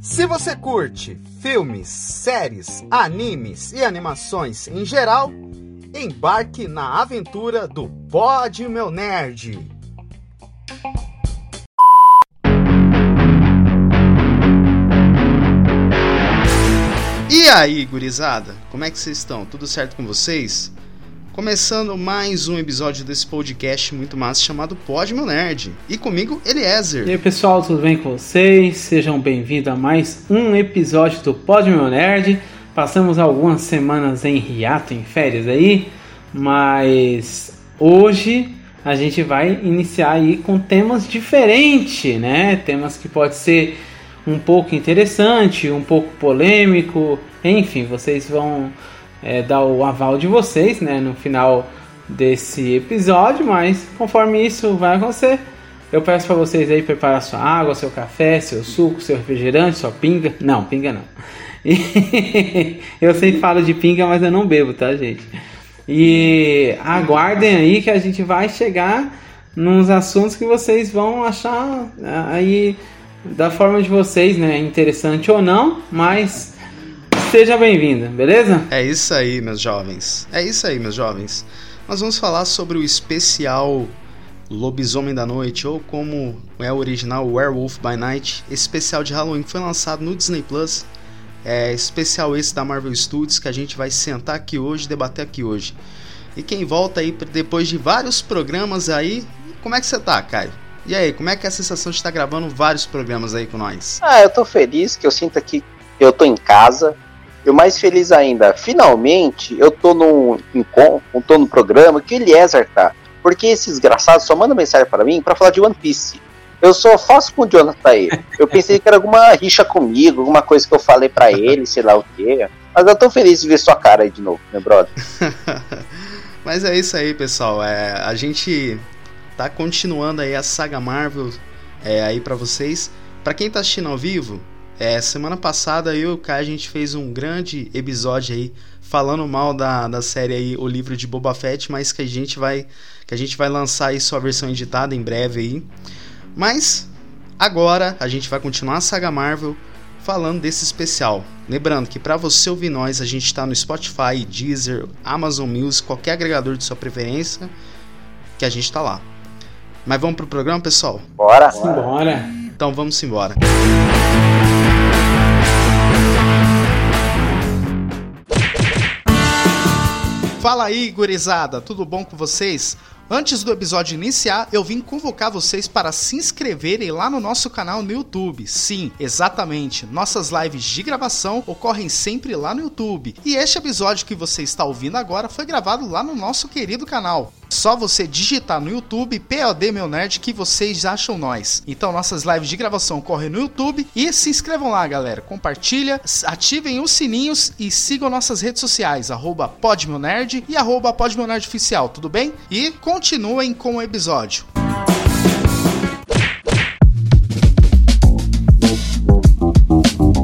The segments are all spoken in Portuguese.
Se você curte filmes, séries, animes e animações em geral, embarque na aventura do Pod Meu Nerd. E aí, gurizada? Como é que vocês estão? Tudo certo com vocês? Começando mais um episódio desse podcast muito massa chamado Pod Meu Nerd. E comigo, Eliezer. E aí, pessoal, tudo bem com vocês? Sejam bem-vindos a mais um episódio do Pod Meu Nerd. Passamos algumas semanas em hiato, em férias aí, mas hoje a gente vai iniciar aí com temas diferentes, né? Temas que pode ser um pouco interessante, um pouco polêmico, enfim, vocês vão é, dar o aval de vocês, né, no final desse episódio, mas conforme isso vai acontecer, eu peço para vocês aí preparar sua água, seu café, seu suco, seu refrigerante, sua pinga. Não, pinga não. E eu sempre falo de pinga, mas eu não bebo, tá, gente? E aguardem aí que a gente vai chegar nos assuntos que vocês vão achar aí da forma de vocês, né, interessante ou não, mas Seja bem-vinda, beleza? É isso aí, meus jovens. É isso aí, meus jovens. Nós vamos falar sobre o especial Lobisomem da Noite, ou como é o original Werewolf by Night, esse especial de Halloween que foi lançado no Disney Plus. É especial esse da Marvel Studios que a gente vai sentar aqui hoje, debater aqui hoje. E quem volta aí depois de vários programas aí, como é que você tá, Caio? E aí, como é que é a sensação de estar gravando vários programas aí com nós? Ah, eu tô feliz que eu sinto aqui eu tô em casa, e o mais feliz ainda, finalmente eu tô num encontro, tô no programa que o Eliezer tá. Porque esse desgraçado só manda mensagem para mim para falar de One Piece. Eu só faço com o Jonathan aí. Eu pensei que era alguma rixa comigo, alguma coisa que eu falei para ele, sei lá o quê. Mas eu tô feliz de ver sua cara aí de novo, meu brother. Mas é isso aí, pessoal. É, a gente tá continuando aí a saga Marvel é, aí para vocês. Para quem tá assistindo ao vivo, é, semana passada eu e o Kai a gente fez um grande episódio aí falando mal da, da série aí O Livro de Boba Fett, mas que a gente vai que a gente vai lançar aí sua versão editada em breve aí. Mas agora a gente vai continuar a saga Marvel falando desse especial. Lembrando que para você ouvir nós, a gente está no Spotify, Deezer, Amazon Music, qualquer agregador de sua preferência, que a gente está lá. Mas vamos pro programa, pessoal? Bora! Bora! Então vamos embora. Fala aí, gurizada, tudo bom com vocês? Antes do episódio iniciar, eu vim convocar vocês para se inscreverem lá no nosso canal no YouTube. Sim, exatamente. Nossas lives de gravação ocorrem sempre lá no YouTube. E este episódio que você está ouvindo agora foi gravado lá no nosso querido canal. Só você digitar no YouTube POD Meu Nerd que vocês acham nós. Então nossas lives de gravação ocorrem no YouTube e se inscrevam lá, galera. Compartilha, ativem os sininhos e sigam nossas redes sociais, arroba e arroba Oficial, tudo bem? E continuem com o episódio.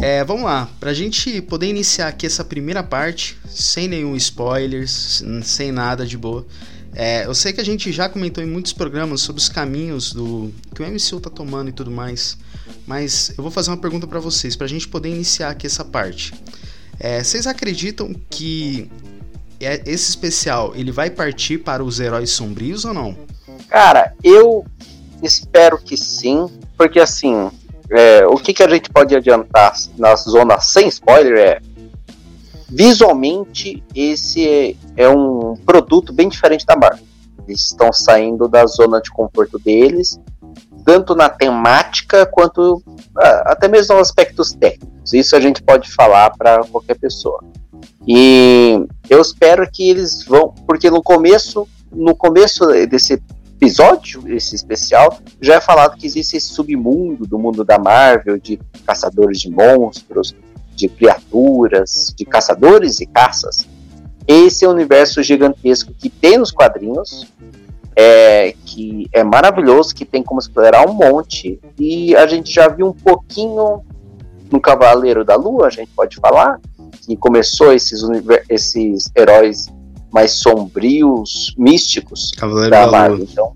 É, vamos lá, pra gente poder iniciar aqui essa primeira parte, sem nenhum spoilers, sem nada de boa. É, eu sei que a gente já comentou em muitos programas sobre os caminhos do que o MCU tá tomando e tudo mais, mas eu vou fazer uma pergunta para vocês, pra gente poder iniciar aqui essa parte. É, vocês acreditam que é, esse especial ele vai partir para os heróis sombrios ou não? Cara, eu espero que sim, porque assim, é, o que, que a gente pode adiantar na zona sem spoiler é visualmente esse é, é um produto bem diferente da Marvel. Eles estão saindo da zona de conforto deles, tanto na temática quanto ah, até mesmo nos aspectos técnicos. Isso a gente pode falar para qualquer pessoa. E eu espero que eles vão, porque no começo, no começo desse episódio, esse especial, já é falado que existe esse submundo do mundo da Marvel, de caçadores de monstros, de criaturas, de caçadores e caças. Esse é o universo gigantesco que tem nos quadrinhos, é, que é maravilhoso, que tem como explorar um monte, e a gente já viu um pouquinho no Cavaleiro da Lua, a gente pode falar, que começou esses, esses heróis mais sombrios, místicos Cavaleiro da, Marvel. Então,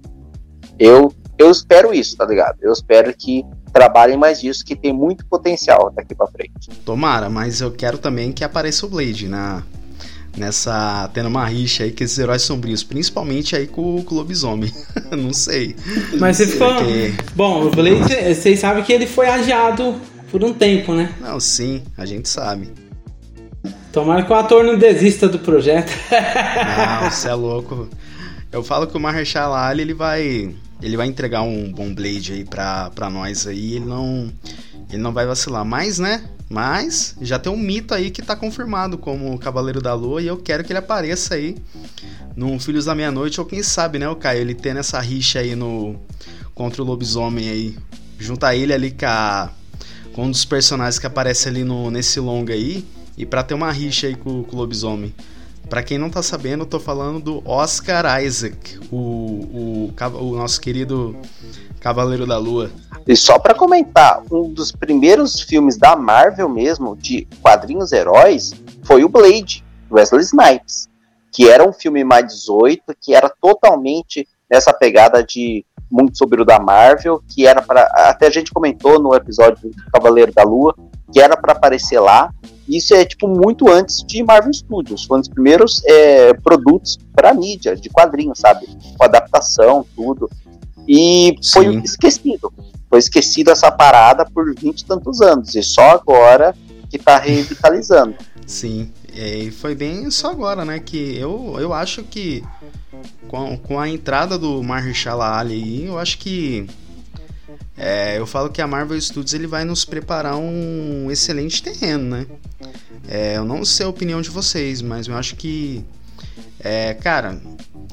eu eu espero isso, tá ligado? Eu espero que trabalhem mais disso, que tem muito potencial daqui para frente. Tomara, mas eu quero também que apareça o Blade na nessa tendo uma rixa aí com esses heróis sombrios, principalmente aí com, com o lobisomem. não sei. Mas você ficou. Porque... Bom, o Blade, vocês sabem que ele foi adiado por um tempo, né? Não, sim, a gente sabe. Tomara que o ator não desista do projeto. não, você é louco. Eu falo que o Mahershala Ali, ele vai ele vai entregar um bom Blade aí pra, pra nós aí, ele não ele não vai vacilar. Mas, né? Mas já tem um mito aí que tá confirmado como o Cavaleiro da Lua e eu quero que ele apareça aí no Filhos da Meia-Noite ou quem sabe, né, o Caio, ele tendo essa rixa aí no contra o lobisomem aí, juntar ele ali com, a, com um dos personagens que aparece ali no nesse longa aí e para ter uma rixa aí com, com o lobisomem. Para quem não tá sabendo, eu tô falando do Oscar Isaac, o, o, o nosso querido Cavaleiro da Lua. E só para comentar, um dos primeiros filmes da Marvel mesmo, de quadrinhos heróis, foi o Blade, Wesley Snipes, que era um filme mais 18, que era totalmente nessa pegada de muito sobre o da Marvel, que era para até a gente comentou no episódio do Cavaleiro da Lua, que era para aparecer lá, isso é tipo muito antes de Marvel Studios. Foi um dos primeiros é, produtos para mídia, de quadrinhos, sabe? Com adaptação, tudo. E foi Sim. esquecido. Foi esquecido essa parada por vinte e tantos anos. E só agora que tá revitalizando. Sim. E foi bem só agora, né? Que eu, eu acho que com, com a entrada do Mahershala Ali eu acho que é, eu falo que a Marvel Studios ele vai nos preparar um excelente terreno, né? É, eu não sei a opinião de vocês, mas eu acho que, é, cara,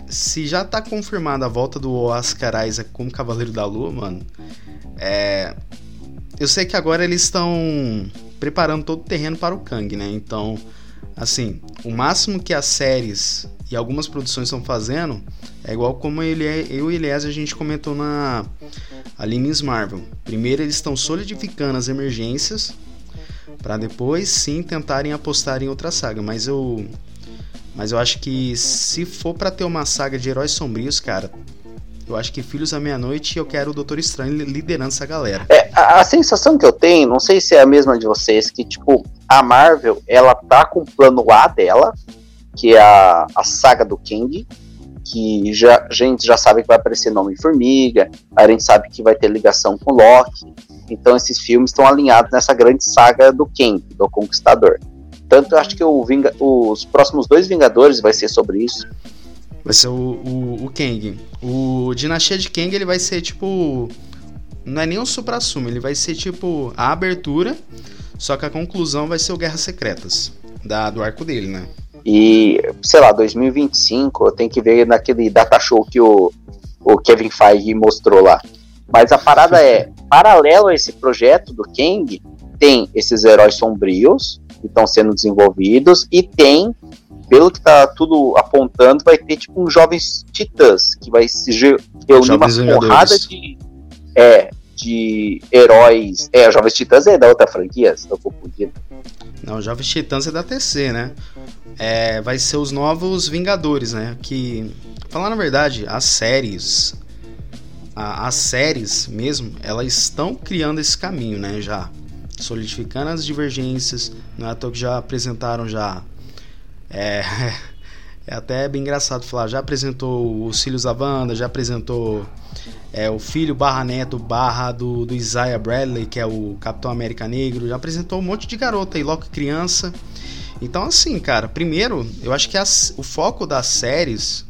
se já tá confirmada a volta do Oscar Isaac como Cavaleiro da Lua, mano, é, eu sei que agora eles estão preparando todo o terreno para o Kang, né? Então, assim, o máximo que as séries e algumas produções estão fazendo é igual como ele é, eu e Elias a gente comentou na ali Miss Marvel. Primeiro eles estão solidificando as emergências para depois sim tentarem apostar em outra saga, mas eu mas eu acho que se for para ter uma saga de heróis sombrios, cara, eu acho que Filhos da Meia-Noite eu quero o Doutor Estranho liderando essa galera. É, a, a, sensação que eu tenho, não sei se é a mesma de vocês, que tipo, a Marvel, ela tá com o plano A dela, que é a, a saga do King, que já, a gente já sabe que vai aparecer nome Formiga, a gente sabe que vai ter ligação com Loki. Então esses filmes estão alinhados nessa grande saga do Kang, do Conquistador. Tanto eu acho que Vinga, os próximos dois Vingadores vai ser sobre isso. Vai ser o, o, o Kang. O Dinastia de Kang ele vai ser tipo. Não é nem o supra-sumo, ele vai ser tipo a abertura, só que a conclusão vai ser o Guerras Secretas, da, do arco dele, né? E, sei lá, 2025, eu tenho que ver naquele data show que o, o Kevin Feige mostrou lá. Mas a parada é, paralelo a esse projeto do Kang, tem esses heróis sombrios que estão sendo desenvolvidos e tem, pelo que tá tudo apontando, vai ter tipo um Jovens Titãs, que vai se reunir uma porrada de, é, de heróis. É, Jovens Titãs é da outra franquia, estou confundindo. Não, Jovens Titãs é da TC, né? É, vai ser os novos Vingadores, né? Que, falar na verdade, as séries, a, as séries mesmo, elas estão criando esse caminho, né? Já solidificando as divergências, não é à toa que já apresentaram já. É, é até bem engraçado falar, já apresentou os filhos da Wanda, já apresentou é, o filho barra neto barra do, do Isaiah Bradley, que é o Capitão América Negro, já apresentou um monte de garota aí, logo criança. Então, assim, cara, primeiro, eu acho que as, o foco das séries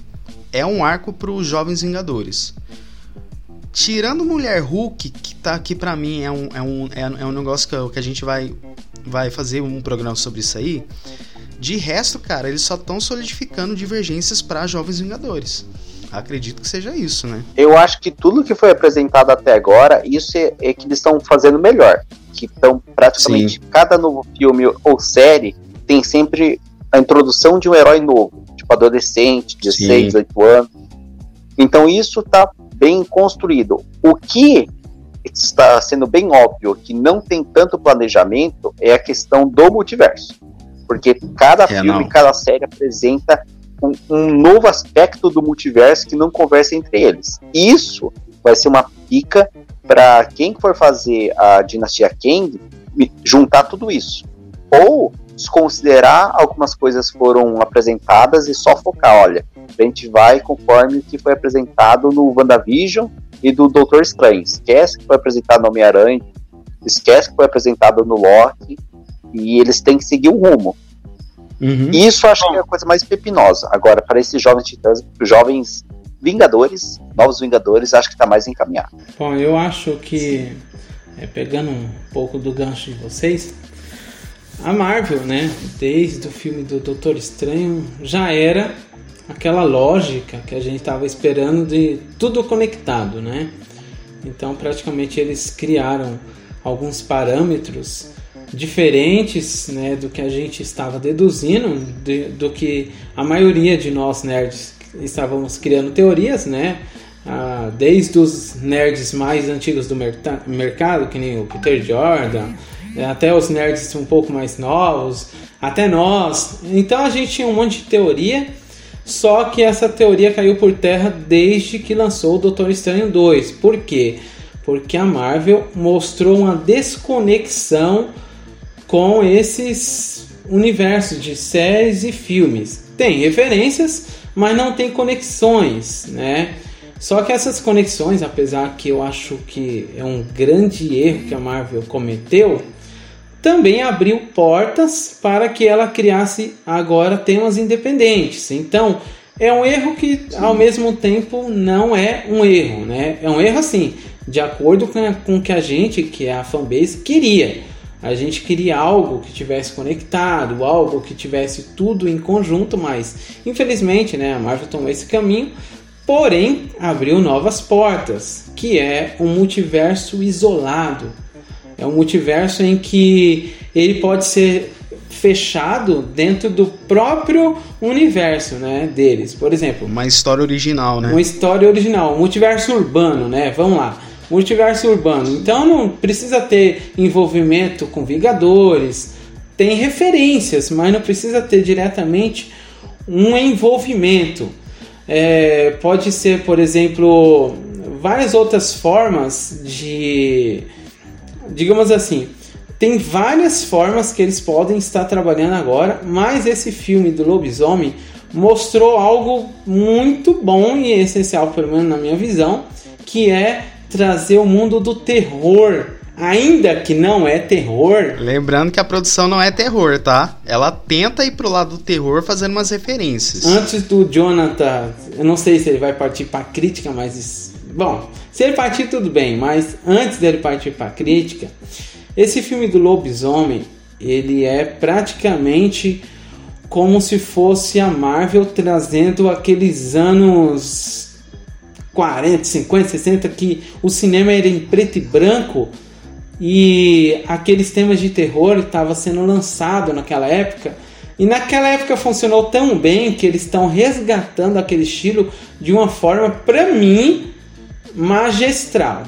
é um arco para os Jovens Vingadores. Tirando Mulher Hulk, que tá aqui pra mim, é um, é um, é, é um negócio que, que a gente vai, vai fazer um programa sobre isso aí. De resto, cara, eles só estão solidificando divergências para Jovens Vingadores. Acredito que seja isso, né? Eu acho que tudo que foi apresentado até agora, isso é, é que eles estão fazendo melhor. Que estão praticamente Sim. cada novo filme ou série tem sempre a introdução de um herói novo, tipo adolescente, de 6, 8 anos. Então isso está bem construído. O que está sendo bem óbvio que não tem tanto planejamento é a questão do multiverso. Porque cada é, filme, não. cada série apresenta um, um, novo aspecto do multiverso que não conversa entre eles. Isso vai ser uma pica para quem for fazer a dinastia Kang juntar tudo isso. Ou desconsiderar algumas coisas foram apresentadas e só focar, olha, a gente vai conforme o que foi apresentado no WandaVision e do Doutor Estranho. Esquece que foi apresentado no Homem-Aranha, esquece que foi apresentado no Loki, e eles têm que seguir o rumo. Uhum. Isso acho que é a coisa mais pepinosa. Agora, para esses jovens titãs, jovens Vingadores, novos Vingadores, acho que está mais encaminhado. Bom, eu acho que, é, pegando um pouco do gancho de vocês, a Marvel, né, desde o filme do Doutor Estranho, já era aquela lógica que a gente estava esperando de tudo conectado, né? Então, praticamente eles criaram alguns parâmetros diferentes né, do que a gente estava deduzindo, de, do que a maioria de nós nerds estávamos criando teorias, né? Ah, desde os nerds mais antigos do mercado, que nem o Peter Jordan, até os nerds um pouco mais novos, até nós. Então a gente tinha um monte de teoria, só que essa teoria caiu por terra desde que lançou o Doutor Estranho 2. Por quê? Porque a Marvel mostrou uma desconexão com esses universos de séries e filmes. Tem referências, mas não tem conexões, né? Só que essas conexões, apesar que eu acho que é um grande erro que a Marvel cometeu, também abriu portas para que ela criasse agora temas independentes. Então, é um erro que ao mesmo tempo não é um erro, né? É um erro assim, de acordo com o que a gente, que é a fanbase, queria. A gente queria algo que tivesse conectado, algo que tivesse tudo em conjunto, mas infelizmente, né, a Marvel tomou esse caminho, porém abriu novas portas, que é um multiverso isolado é um multiverso em que ele pode ser fechado dentro do próprio universo, né, deles. Por exemplo, uma história original, né? Uma história original, um multiverso urbano, né? Vamos lá. Multiverso urbano. Então não precisa ter envolvimento com Vingadores. Tem referências, mas não precisa ter diretamente um envolvimento. É, pode ser, por exemplo, várias outras formas de digamos assim, tem várias formas que eles podem estar trabalhando agora, mas esse filme do lobisomem mostrou algo muito bom e essencial, pelo menos na minha visão, que é trazer o mundo do terror. Ainda que não é terror. Lembrando que a produção não é terror, tá? Ela tenta ir pro lado do terror fazendo umas referências. Antes do Jonathan, eu não sei se ele vai partir pra crítica, mas. Bom, se ele partir, tudo bem, mas antes dele partir para crítica, esse filme do lobisomem ele é praticamente como se fosse a Marvel trazendo aqueles anos 40, 50, 60 que o cinema era em preto e branco e aqueles temas de terror estavam sendo lançado naquela época. E naquela época funcionou tão bem que eles estão resgatando aquele estilo de uma forma, para mim, magistral.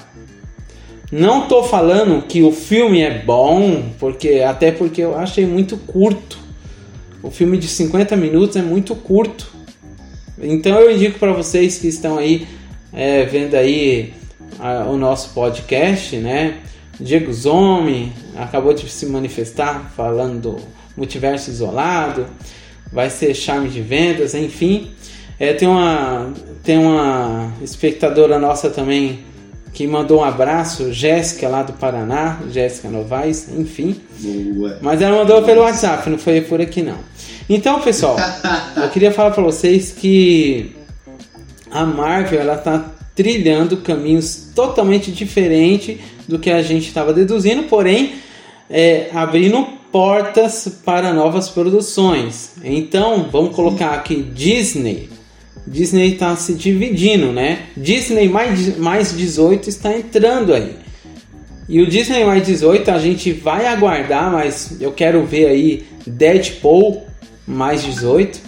Não estou falando que o filme é bom, porque até porque eu achei muito curto. O filme de 50 minutos é muito curto. Então eu indico para vocês que estão aí é, vendo aí a, o nosso podcast, né? Diego Zomi acabou de se manifestar falando do multiverso isolado, vai ser charme de vendas, enfim. É, tem uma tem uma espectadora nossa também que mandou um abraço, Jéssica lá do Paraná, Jéssica Novaes, enfim. Boa. Mas ela mandou pelo WhatsApp, não foi por aqui não. Então, pessoal, eu queria falar para vocês que a Marvel ela tá trilhando caminhos totalmente diferentes do que a gente estava deduzindo, porém é, abrindo portas para novas produções. Então, vamos colocar aqui Disney Disney está se dividindo, né? Disney mais, mais 18 está entrando aí. E o Disney mais 18 a gente vai aguardar, mas eu quero ver aí Deadpool mais 18.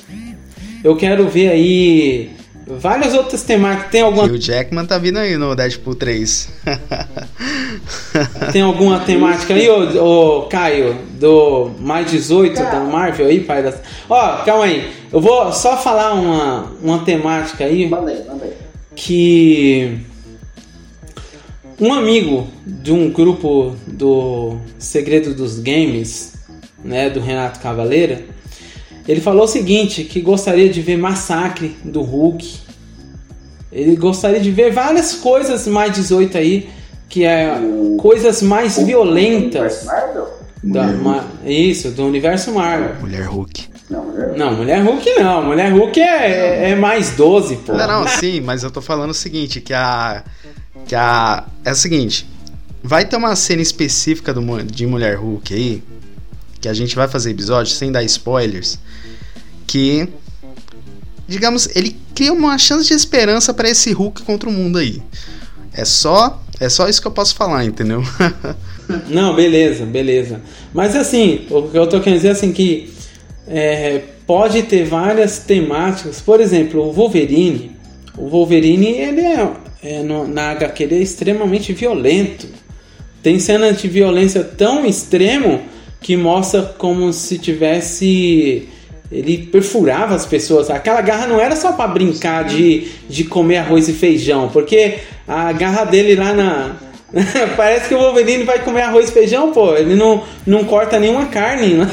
Eu quero ver aí várias outras temáticas. Tem alguma. E o Jackman tá vindo aí no Deadpool 3. Tem alguma temática aí, ô, ô Caio, do mais 18 da Marvel aí, pai das. Ó, calma aí. Eu vou só falar uma, uma temática aí. Mandei, mandei. Que um amigo de um grupo do Segredo dos Games, né, do Renato Cavaleira, ele falou o seguinte, que gostaria de ver Massacre do Hulk. Ele gostaria de ver várias coisas mais 18 aí, que é o... coisas mais o... violentas. Da, ma, isso, do universo Marvel. Mulher Hulk. Não, mulher... não, mulher Hulk não. Mulher Hulk é, é mais 12, pô. Não, não, sim, mas eu tô falando o seguinte, que a. Que a. É o seguinte. Vai ter uma cena específica do, de Mulher Hulk aí. Que a gente vai fazer episódio sem dar spoilers. Que. Digamos, ele cria uma chance de esperança para esse Hulk contra o mundo aí. É só. É só isso que eu posso falar, entendeu? Não, beleza, beleza. Mas assim, o que eu tô querendo dizer é assim que é, pode ter várias temáticas. Por exemplo, o Wolverine. O Wolverine, ele é, é no, na HQ ele é extremamente violento. Tem cenas de violência tão extremo que mostra como se tivesse ele perfurava as pessoas. Aquela garra não era só para brincar de, de comer arroz e feijão, porque a garra dele lá na, Parece que o Wolverine vai comer arroz e feijão, pô. Ele não, não corta nenhuma carne. Né?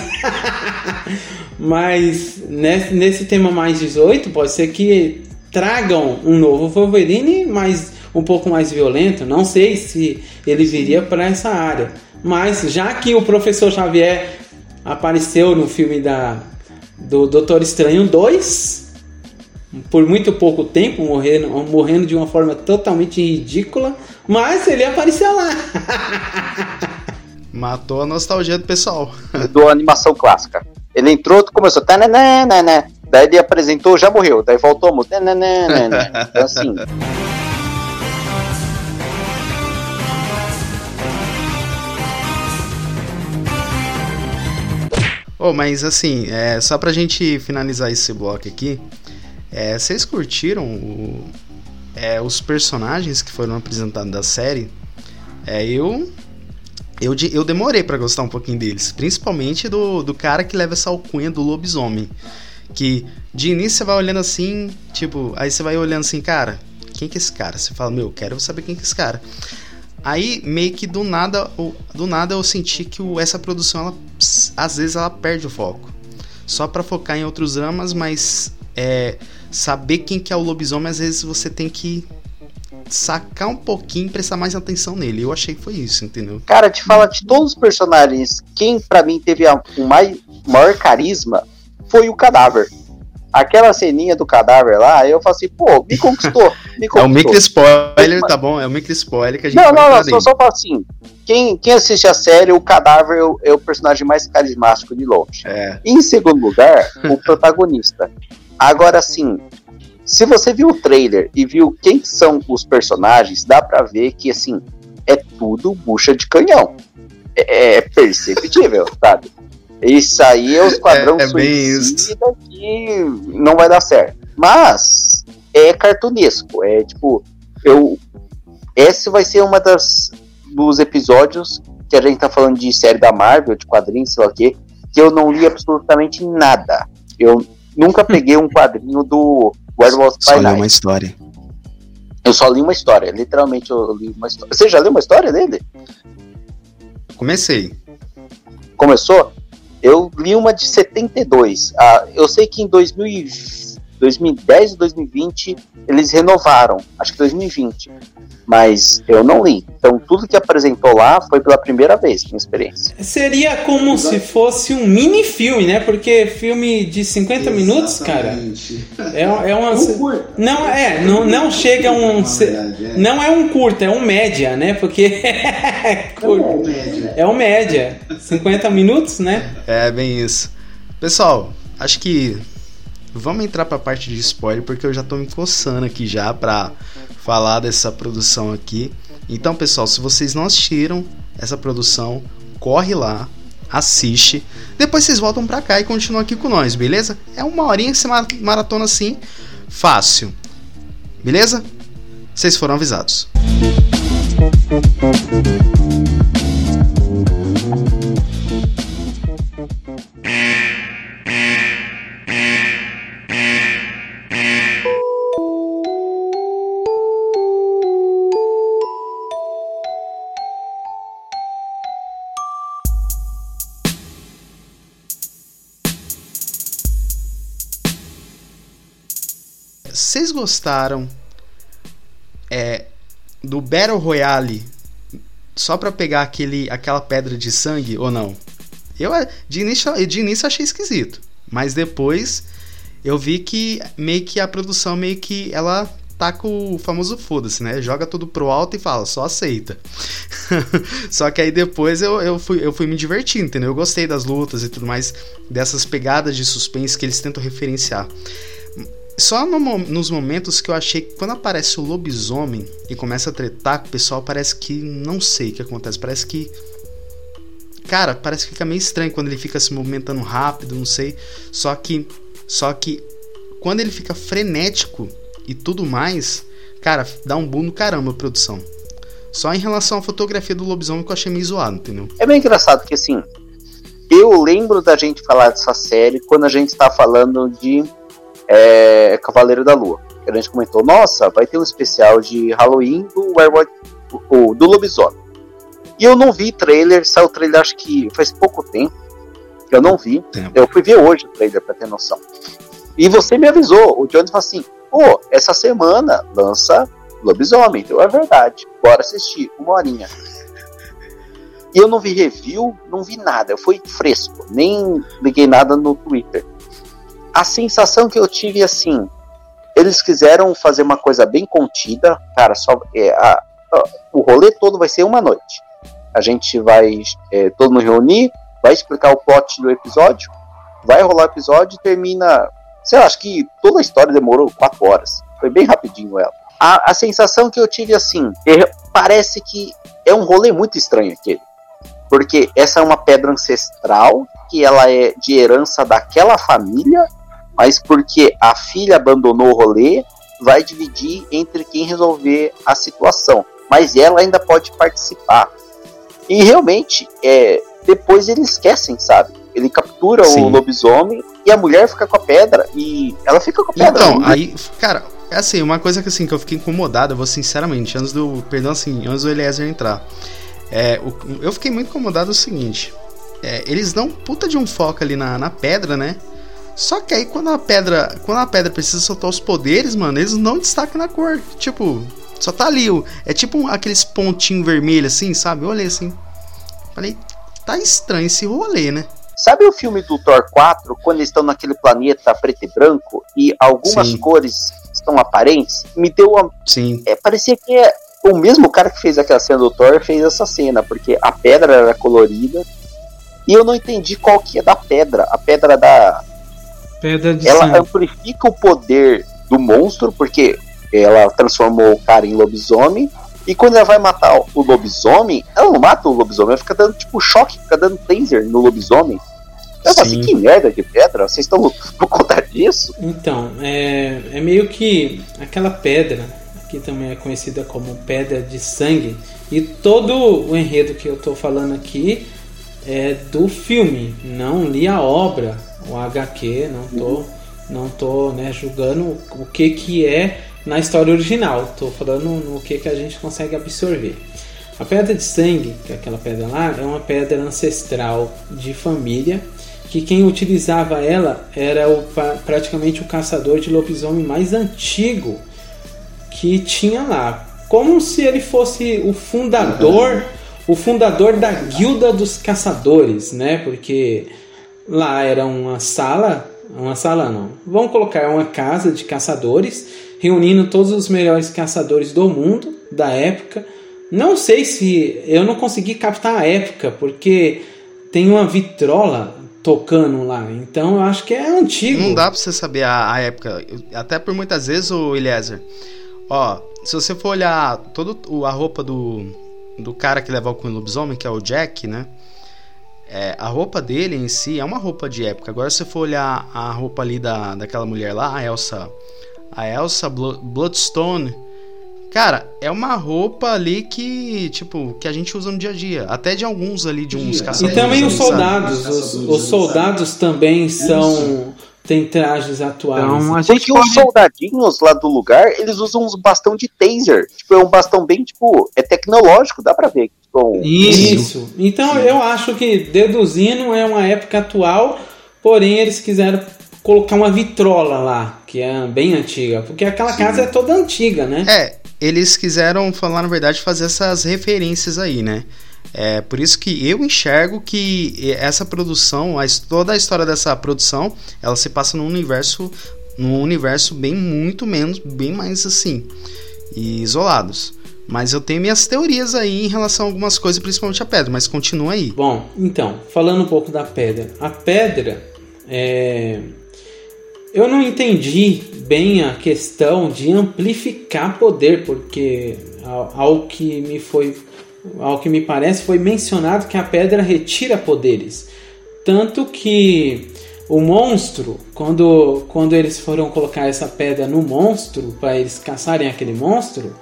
Mas nesse, nesse tema mais 18, pode ser que tragam um novo Wolverine, mas um pouco mais violento. Não sei se ele viria para essa área. Mas já que o professor Xavier apareceu no filme da, do Doutor Estranho 2, por muito pouco tempo, morrendo, morrendo de uma forma totalmente ridícula, mas ele apareceu lá. Matou a nostalgia do pessoal. Do animação clássica. Ele entrou, começou. Tananana, daí ele apresentou, já morreu. Daí voltou, então assim. Oh, mas assim, é, só pra gente finalizar esse bloco aqui, é, vocês curtiram o, é, os personagens que foram apresentados da série? É, eu, eu, eu demorei para gostar um pouquinho deles, principalmente do, do cara que leva essa alcunha do lobisomem. Que de início você vai olhando assim, tipo, aí você vai olhando assim, cara, quem que é esse cara? Você fala, meu, quero saber quem que é esse cara. Aí meio que do nada, do nada eu senti que essa produção, ela, às vezes ela perde o foco. Só para focar em outros dramas, mas é, saber quem que é o lobisomem, às vezes você tem que sacar um pouquinho prestar mais atenção nele. Eu achei que foi isso, entendeu? Cara, te fala de todos os personagens, quem para mim teve o maior carisma foi o cadáver. Aquela ceninha do cadáver lá, eu falei assim, pô, me conquistou. Me conquistou. é o micro spoiler, tá bom? É o micro spoiler que a gente Não, não, não, só, só falo assim. Quem, quem assiste a série, o cadáver é o, é o personagem mais carismático de longe. É. Em segundo lugar, o protagonista. Agora sim, se você viu o trailer e viu quem são os personagens, dá para ver que assim é tudo bucha de canhão. É, é perceptível, sabe? Isso aí é o esquadrão é, é suicida que não vai dar certo. Mas é cartunesco, é tipo eu esse vai ser uma das dos episódios que a gente tá falando de série da Marvel, de quadrinhos, sei lá o quê, que eu não li absolutamente nada. Eu Nunca peguei um quadrinho do Werewolf by Night. Só li uma história. Eu só li uma história, literalmente eu li uma história. Você já leu uma história dele? Comecei. Começou? Eu li uma de 72. Ah, eu sei que em 2000 2010 e 2020 eles renovaram, acho que 2020 mas eu não li. Então tudo que apresentou lá foi pela primeira vez, minha experiência. Seria como Exato. se fosse um mini filme, né? Porque filme de 50 Exatamente. minutos, cara, é, é uma um não é, não, não chega um é. não é um curto, é um média, né? Porque é, é um média. É um média, 50 minutos, né? É bem isso. Pessoal, acho que vamos entrar para a parte de spoiler porque eu já tô me coçando aqui já para falar dessa produção aqui. Então, pessoal, se vocês não assistiram essa produção, corre lá, assiste. Depois vocês voltam pra cá e continuam aqui com nós, beleza? É uma horinha que você maratona assim, fácil. Beleza? Vocês foram avisados. vocês gostaram é, do Battle Royale só pra pegar aquele, aquela pedra de sangue ou não? Eu de início, de início achei esquisito, mas depois eu vi que meio que a produção meio que ela tá com o famoso foda-se, né? Joga tudo pro alto e fala, só aceita. só que aí depois eu, eu, fui, eu fui me divertindo, entendeu? Eu gostei das lutas e tudo mais, dessas pegadas de suspense que eles tentam referenciar. Só no, nos momentos que eu achei que quando aparece o lobisomem e começa a tretar, o pessoal parece que não sei o que acontece, parece que cara, parece que fica meio estranho quando ele fica se movimentando rápido, não sei. Só que só que quando ele fica frenético e tudo mais, cara, dá um boom no caramba a produção. Só em relação à fotografia do lobisomem que eu achei meio zoado, entendeu? É bem engraçado que assim, eu lembro da gente falar dessa série quando a gente está falando de é, Cavaleiro da Lua. A gente comentou, nossa, vai ter um especial de Halloween do Werewolf, o, do lobisomem. E eu não vi trailer, saiu o trailer acho que faz pouco tempo. Eu não vi. Tempo. Eu fui ver hoje o trailer pra ter noção. E você me avisou, o Jones falou assim: pô, essa semana lança Lobisomem. Então é verdade. Bora assistir, uma horinha. E eu não vi review, não vi nada. Eu fui fresco, nem liguei nada no Twitter a sensação que eu tive assim, eles quiseram fazer uma coisa bem contida, cara, só é, a, a, o rolê todo vai ser uma noite. A gente vai é, todo mundo reunir, vai explicar o plot do episódio, vai rolar o episódio e termina. Sei lá, acho que toda a história demorou quatro horas. Foi bem rapidinho ela. A, a sensação que eu tive assim, é, parece que é um rolê muito estranho aquele. Porque essa é uma pedra ancestral, que ela é de herança daquela família, mas porque a filha abandonou o rolê, vai dividir entre quem resolver a situação. Mas ela ainda pode participar. E realmente, é, depois eles esquecem, sabe? Ele captura Sim. o lobisomem e a mulher fica com a pedra e ela fica com a pedra. Então, aí, cara, é assim, uma coisa que assim que eu fiquei incomodado, eu vou sinceramente, antes do, perdão assim, antes do Eliezer entrar. É, o, eu fiquei muito incomodado o seguinte, é, eles dão puta de um foco ali na, na pedra, né? Só que aí quando a pedra, quando a pedra precisa soltar os poderes, mano, eles não destacam na cor. Tipo, só tá ali, é tipo aqueles pontinhos vermelhos assim, sabe? Eu olhei assim. Falei, tá estranho esse rolê, né? Sabe o filme do Thor 4, quando eles estão naquele planeta preto e branco e algumas Sim. cores estão aparentes? Me deu uma. Sim. É, parecia que é o mesmo cara que fez aquela cena do Thor fez essa cena, porque a pedra era colorida e eu não entendi qual que é da pedra. A pedra da ela sangue. amplifica o poder do monstro, porque ela transformou o cara em lobisomem. E quando ela vai matar o lobisomem, ela não mata o lobisomem, ela fica dando tipo choque, fica dando taser no lobisomem. Eu falo assim, que merda de pedra, vocês estão por conta disso? Então, é, é meio que aquela pedra, que também é conhecida como pedra de sangue, e todo o enredo que eu tô falando aqui é do filme, não li a obra o HQ, não tô, não tô né, julgando o que, que é na história original, tô falando no que, que a gente consegue absorver. A pedra de sangue, que é aquela pedra lá, é uma pedra ancestral de família que quem utilizava ela era o, praticamente o caçador de lobisomem mais antigo que tinha lá. Como se ele fosse o fundador, o fundador da guilda dos caçadores, né? Porque Lá era uma sala, uma sala não. Vamos colocar uma casa de caçadores, reunindo todos os melhores caçadores do mundo da época. Não sei se eu não consegui captar a época, porque tem uma vitrola tocando lá. Então eu acho que é antigo. Não dá pra você saber a, a época. Até por muitas vezes, o Eliezer. Ó, se você for olhar todo a roupa do, do cara que leva o lobisomem, que é o Jack, né? É, a roupa dele em si é uma roupa de época. Agora, se você for olhar a roupa ali da, daquela mulher lá, a Elsa, a Elsa Bloodstone, cara, é uma roupa ali que, tipo, que a gente usa no dia a dia. Até de alguns ali, de uns caçadores. E também os soldados. Os, os soldados também são tem trajes atuais. Então, a gente Porque pode... os soldadinhos lá do lugar, eles usam uns bastão de taser. Tipo, é um bastão bem, tipo, é tecnológico, dá pra ver. Tipo, Isso. Isso. Então Sim. eu acho que deduzindo é uma época atual, porém eles quiseram colocar uma vitrola lá. que é bem antiga, porque aquela Sim. casa é toda antiga, né? É, eles quiseram falar, na verdade, fazer essas referências aí, né? É por isso que eu enxergo que essa produção, toda a história dessa produção, ela se passa num universo, num universo bem muito menos, bem mais assim, isolados. Mas eu tenho minhas teorias aí em relação a algumas coisas, principalmente a pedra, mas continua aí. Bom, então, falando um pouco da pedra. A pedra é... Eu não entendi bem a questão de amplificar poder, porque ao que me foi ao que me parece foi mencionado que a pedra retira poderes. Tanto que o monstro, quando, quando eles foram colocar essa pedra no monstro, para eles caçarem aquele monstro,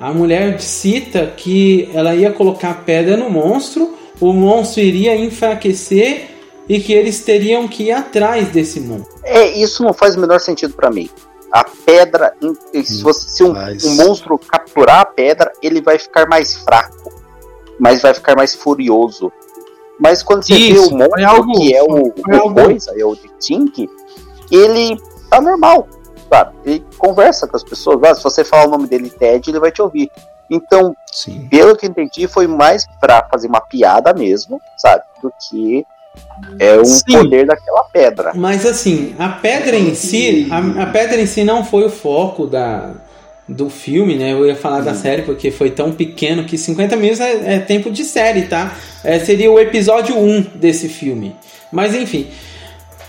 a mulher cita que ela ia colocar a pedra no monstro, o monstro iria enfraquecer e que eles teriam que ir atrás desse monstro. É, isso não faz o menor sentido para mim. A pedra, se, você, se um, um, monstro capturar a pedra, ele vai ficar mais fraco, mas vai ficar mais furioso. Mas quando você isso, vê o monstro, algo, que é o, o coisa, é o de Tink, ele tá normal sabe? Ele conversa com as pessoas. Ah, se você falar o nome dele, Ted, ele vai te ouvir. Então, Sim. pelo que eu entendi, foi mais para fazer uma piada mesmo, sabe? Do que é um Sim. poder daquela pedra. Mas assim, a pedra em si, a, a, pedra em si não foi o foco da, do filme, né? Eu ia falar da série porque foi tão pequeno que 50 minutos é, é tempo de série, tá? É, seria o episódio 1 desse filme. Mas enfim,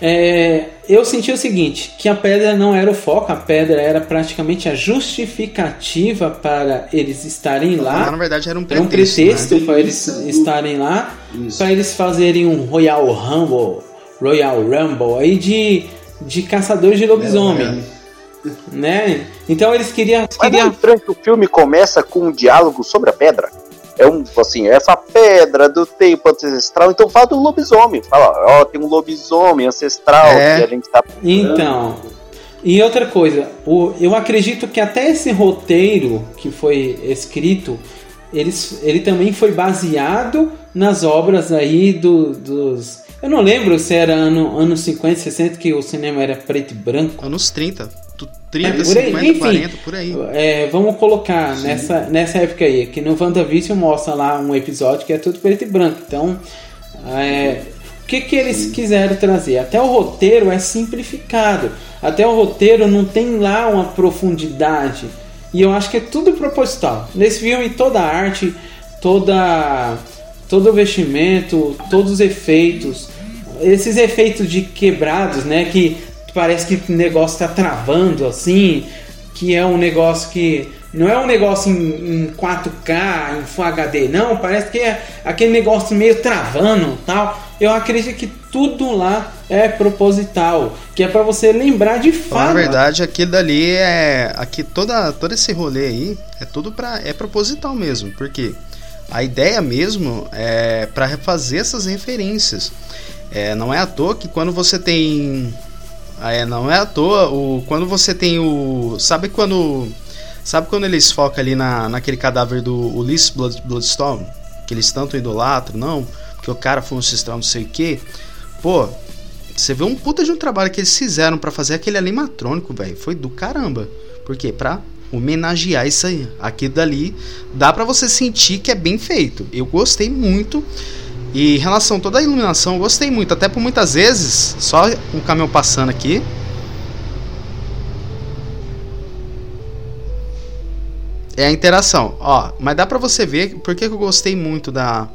é, eu senti o seguinte, que a pedra não era o foco, a pedra era praticamente a justificativa para eles estarem lá. Na verdade era um pretexto, era um pretexto né? para eles estarem lá, para eles fazerem um Royal Rumble, Royal Rumble aí de, de caçadores de lobisomem. É, é. Né? Então eles queriam. queriam... Mas é que o filme começa com um diálogo sobre a pedra é um, assim, essa pedra do tempo ancestral, então fala do lobisomem. Fala, ó, tem um lobisomem ancestral é. que a gente tá. Então. E outra coisa, o, eu acredito que até esse roteiro que foi escrito, ele, ele também foi baseado nas obras aí do, dos. Eu não lembro se era ano, anos 50, 60 que o cinema era preto e branco. Anos 30. 30, é, 50, aí, enfim, 40, por aí. É, vamos colocar nessa, nessa época aí, que no WandaVision mostra lá um episódio que é tudo preto e branco. Então, é, o que, que eles Sim. quiseram trazer? Até o roteiro é simplificado. Até o roteiro não tem lá uma profundidade. E eu acho que é tudo proposital. Nesse filme, toda a arte, toda, todo o vestimento, todos os efeitos, esses efeitos de quebrados, né? Que parece que o negócio tá travando assim, que é um negócio que não é um negócio em, em 4K, em Full HD, não, parece que é aquele negócio meio travando, tal. Eu acredito que tudo lá é proposital, que é para você lembrar de fato. Na verdade, aquilo dali é aqui toda todo esse rolê aí é tudo para é proposital mesmo, porque a ideia mesmo é para refazer essas referências. É, não é à toa que quando você tem ah, é, não é à toa. O, quando você tem o. Sabe quando. Sabe quando eles focam ali na, naquele cadáver do Ulysses Blood, Bloodstone? Que eles tanto idolatram, não? Porque o cara foi um ancestral, não sei o que. Pô, você vê um puta de um trabalho que eles fizeram para fazer aquele animatrônico, velho. Foi do caramba. Por quê? Pra homenagear isso aí. Aquilo dali dá para você sentir que é bem feito. Eu gostei muito. E em relação a toda a iluminação, eu gostei muito. Até por muitas vezes, só um caminhão passando aqui. É a interação. Ó, mas dá pra você ver por que eu gostei muito da.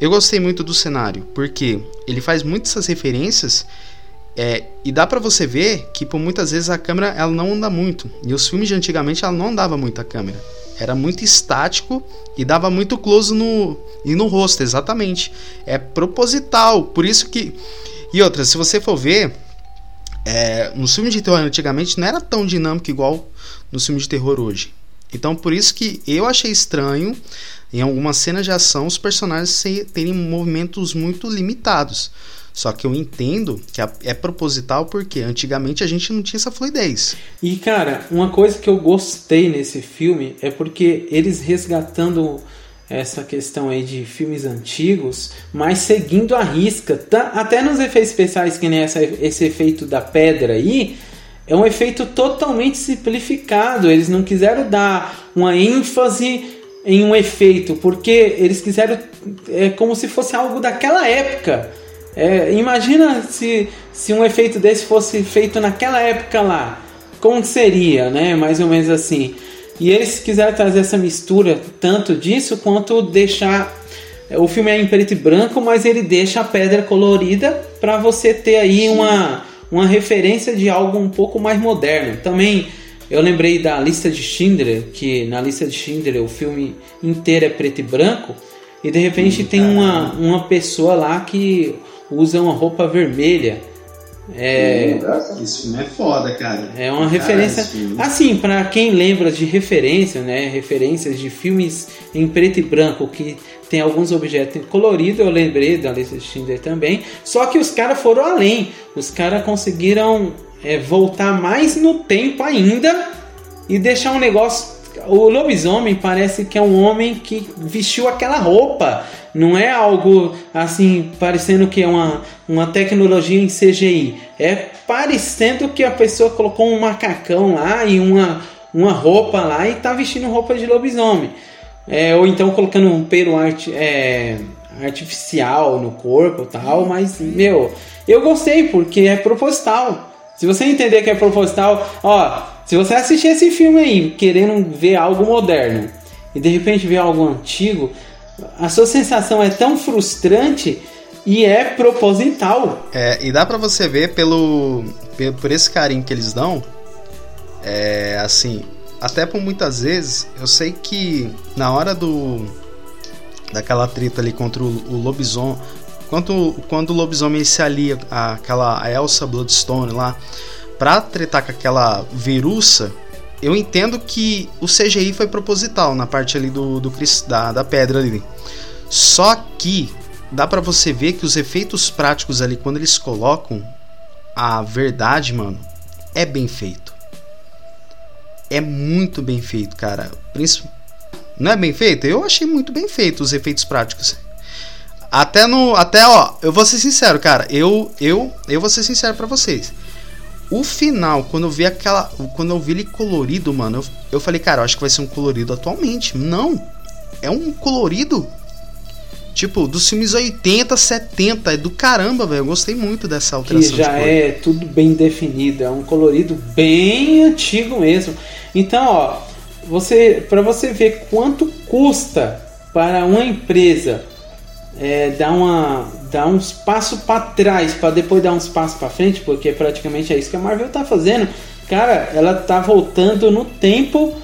Eu gostei muito do cenário. Porque ele faz muitas referências. É, e dá para você ver que por muitas vezes a câmera ela não anda muito. E os filmes de antigamente ela não andava muito a câmera. Era muito estático e dava muito close no e no rosto, exatamente. É proposital, por isso que e outra, se você for ver, é, nos filmes de terror antigamente não era tão dinâmico igual nos filmes de terror hoje. Então por isso que eu achei estranho em algumas cenas de ação os personagens terem movimentos muito limitados. Só que eu entendo que é proposital porque antigamente a gente não tinha essa fluidez. E cara, uma coisa que eu gostei nesse filme é porque eles resgatando essa questão aí de filmes antigos, mas seguindo a risca, tá? até nos efeitos especiais que nem essa, esse efeito da pedra aí, é um efeito totalmente simplificado. Eles não quiseram dar uma ênfase em um efeito, porque eles quiseram é como se fosse algo daquela época. É, imagina se, se um efeito desse fosse feito naquela época lá, como seria, né? Mais ou menos assim. E eles quiseram trazer essa mistura tanto disso quanto deixar o filme é em preto e branco, mas ele deixa a pedra colorida para você ter aí uma, uma referência de algo um pouco mais moderno. Também eu lembrei da lista de Schindler, que na lista de Schindler o filme inteiro é preto e branco, e de repente hum, tem uma, uma pessoa lá que usa uma roupa vermelha. É, esse filme é foda, cara. É uma cara, referência. Assim, para quem lembra de referência, né? Referências de filmes em preto e branco que tem alguns objetos coloridos, eu lembrei da lista de Schindler também. Só que os caras foram além. Os caras conseguiram é, voltar mais no tempo ainda e deixar um negócio. O lobisomem parece que é um homem que vestiu aquela roupa. Não é algo assim, parecendo que é uma, uma tecnologia em CGI. É parecendo que a pessoa colocou um macacão lá e uma, uma roupa lá e tá vestindo roupa de lobisomem. É, ou então colocando um pelo art, é, artificial no corpo tal, mas, meu, eu gostei porque é proposital. Se você entender que é proposital, ó, se você assistir esse filme aí querendo ver algo moderno e de repente ver algo antigo, a sua sensação é tão frustrante e é proposital. É, e dá para você ver pelo por esse carinho que eles dão, é assim, até por muitas vezes, eu sei que na hora do daquela treta ali contra o, o lobisomem, quando, quando o lobisomem se alia àquela Elsa Bloodstone lá pra tretar com aquela viruça, eu entendo que o CGI foi proposital na parte ali do, do da, da pedra ali. Só que dá para você ver que os efeitos práticos ali quando eles colocam a verdade, mano, é bem feito. É muito bem feito, cara. Não é bem feito? Eu achei muito bem feito os efeitos práticos. Até no. Até, ó, eu vou ser sincero, cara. Eu, eu, eu vou ser sincero para vocês. O final, quando eu vi aquela. Quando eu vi ele colorido, mano, eu, eu falei, cara, eu acho que vai ser um colorido atualmente. Não. É um colorido. Tipo, dos filmes 80, 70. É do caramba, velho. Eu gostei muito dessa alteração. Que já é tudo bem definido. É um colorido bem antigo mesmo. Então, ó. Você, para você ver quanto custa para uma empresa é, dar, uma, dar uns passos para trás para depois dar uns passos para frente, porque praticamente é isso que a Marvel tá fazendo. Cara, ela tá voltando no tempo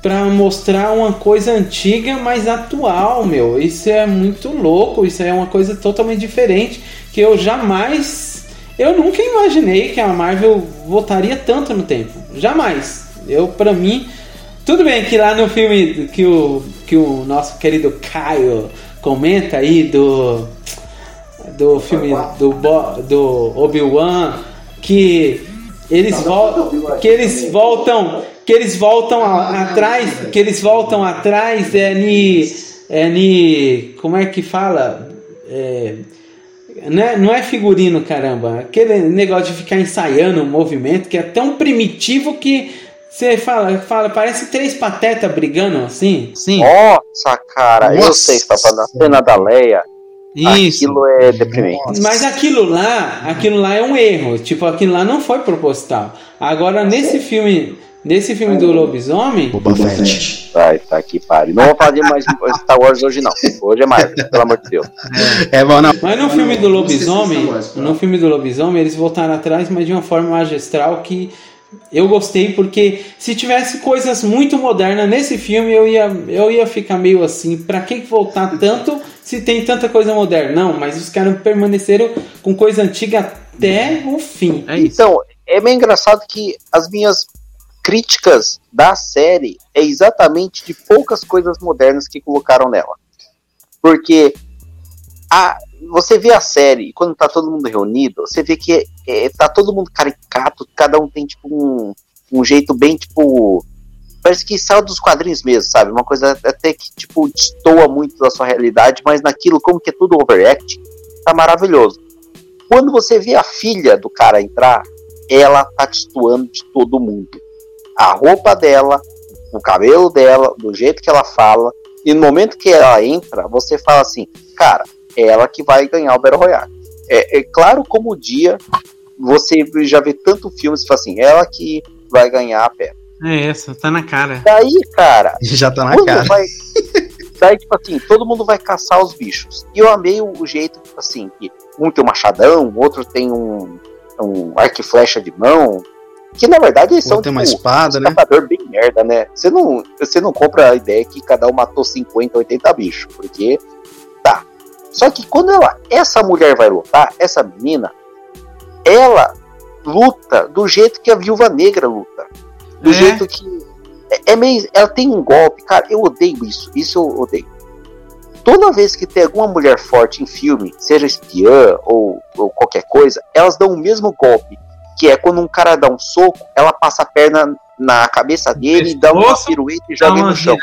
para mostrar uma coisa antiga, mas atual, meu. Isso é muito louco, isso é uma coisa totalmente diferente que eu jamais, eu nunca imaginei que a Marvel voltaria tanto no tempo. Jamais. Eu para mim, tudo bem que lá no filme que o que o nosso querido Caio comenta aí do do filme do, do Obi-Wan que eles voltam que eles voltam que eles voltam atrás que eles voltam atrás é ni é ni como é que fala é, não é, não é figurino caramba aquele negócio de ficar ensaiando o movimento que é tão primitivo que você fala, fala, parece três patetas brigando assim. Sim. Nossa, cara, Nossa. eu sei que tá falando a cena da Leia. Isso. Aquilo é deprimente. Mas aquilo lá, aquilo lá é um erro. Tipo, aquilo lá não foi proposital. Agora, nesse filme, nesse filme do lobisomem. Boba Fett. Vai, tá aqui, pare. Não vou fazer mais Star Wars hoje, não. Hoje é mais, pelo amor de Deus. É bom, não. Mas no filme do lobisomem, no filme do lobisomem, eles voltaram atrás, mas de uma forma magistral que eu gostei porque se tivesse coisas muito modernas nesse filme eu ia, eu ia ficar meio assim, para que voltar tanto se tem tanta coisa moderna? Não, mas os caras permaneceram com coisa antiga até o fim. É então, é meio engraçado que as minhas críticas da série é exatamente de poucas coisas modernas que colocaram nela. Porque a, você vê a série, quando tá todo mundo reunido, você vê que é, tá todo mundo caricato, cada um tem tipo um, um jeito bem tipo. Parece que saiu dos quadrinhos mesmo, sabe? Uma coisa até que, tipo, destoa muito da sua realidade, mas naquilo, como que é tudo overact, tá maravilhoso. Quando você vê a filha do cara entrar, ela tá destoando de todo mundo. A roupa dela, o cabelo dela, do jeito que ela fala, e no momento que ela entra, você fala assim, cara, é ela que vai ganhar o Battle Royale. É, é claro como o dia, você já vê tanto filme, você fala assim, ela que vai ganhar a pedra. É essa, tá na cara. Daí, cara. Já tá na cara. Vai, daí, tipo assim, todo mundo vai caçar os bichos. E eu amei o, o jeito, tipo assim, que um tem um machadão, outro tem um, um arco e flecha de mão. Que na verdade eles são tem tipo, uma espada, um né? bem merda, né? Você não, você não compra a ideia que cada um matou 50, 80 bichos, porque tá. Só que quando ela, essa mulher vai lutar, essa menina, ela luta do jeito que a viúva negra luta. Do é. jeito que. É, é meio. Ela tem um golpe, cara, eu odeio isso. Isso eu odeio. Toda vez que tem alguma mulher forte em filme, seja espiã ou, ou qualquer coisa, elas dão o mesmo golpe. Que é quando um cara dá um soco, ela passa a perna na cabeça dele, e dá uma pirueta e joga no chão.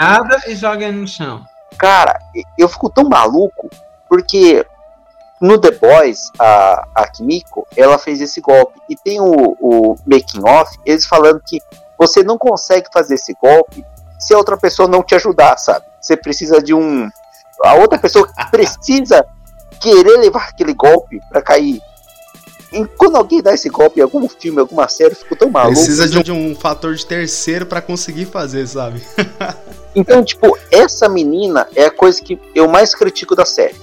e joga no chão. Cara, eu fico tão maluco, porque no The Boys, a, a Kimiko, ela fez esse golpe. E tem o, o making off, eles falando que você não consegue fazer esse golpe se a outra pessoa não te ajudar, sabe? Você precisa de um. A outra pessoa precisa querer levar aquele golpe para cair. E quando alguém dá esse golpe em algum filme, alguma série, eu fico tão maluco. Precisa de um, um fator de terceiro para conseguir fazer, sabe? então, tipo, essa menina é a coisa que eu mais critico da série.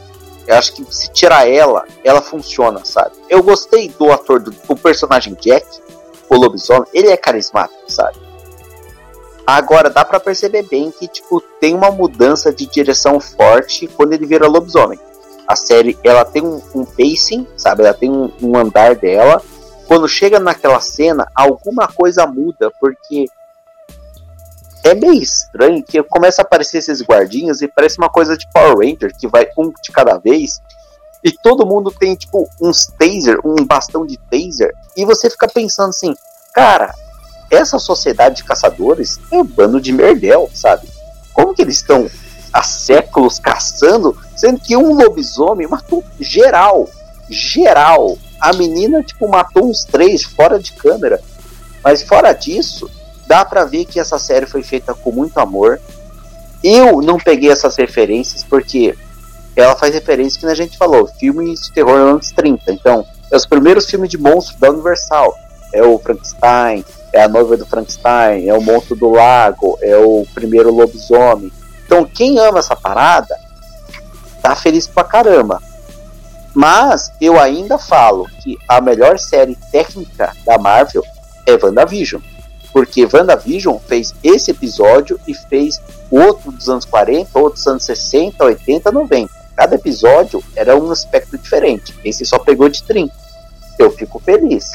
Eu acho que se tirar ela, ela funciona, sabe? Eu gostei do ator do, do personagem Jack, o lobisomem, ele é carismático, sabe? Agora dá para perceber bem que tipo tem uma mudança de direção forte quando ele vira lobisomem. A série ela tem um, um pacing, sabe? Ela tem um, um andar dela. Quando chega naquela cena, alguma coisa muda porque é meio estranho que começa a aparecer esses guardinhas e parece uma coisa de Power Ranger que vai um de cada vez e todo mundo tem, tipo, uns taser, um bastão de taser, e você fica pensando assim, cara, essa sociedade de caçadores é um bando de merdel, sabe? Como que eles estão há séculos caçando, sendo que um lobisomem matou geral, geral. A menina, tipo, matou uns três fora de câmera. Mas fora disso, dá para ver que essa série foi feita com muito amor. Eu não peguei essas referências porque ela faz referência que a gente falou, filmes de terror anos 30. Então, é os primeiros filmes de monstros da Universal. É o Frankenstein, é a noiva do Frankenstein, é o monstro do lago, é o primeiro lobisomem. Então, quem ama essa parada tá feliz pra caramba. Mas eu ainda falo que a melhor série técnica da Marvel é WandaVision. Porque WandaVision fez esse episódio e fez outro dos anos 40, outro dos anos 60, 80, 90 cada episódio era um aspecto diferente. Esse só pegou de 30. Eu fico feliz.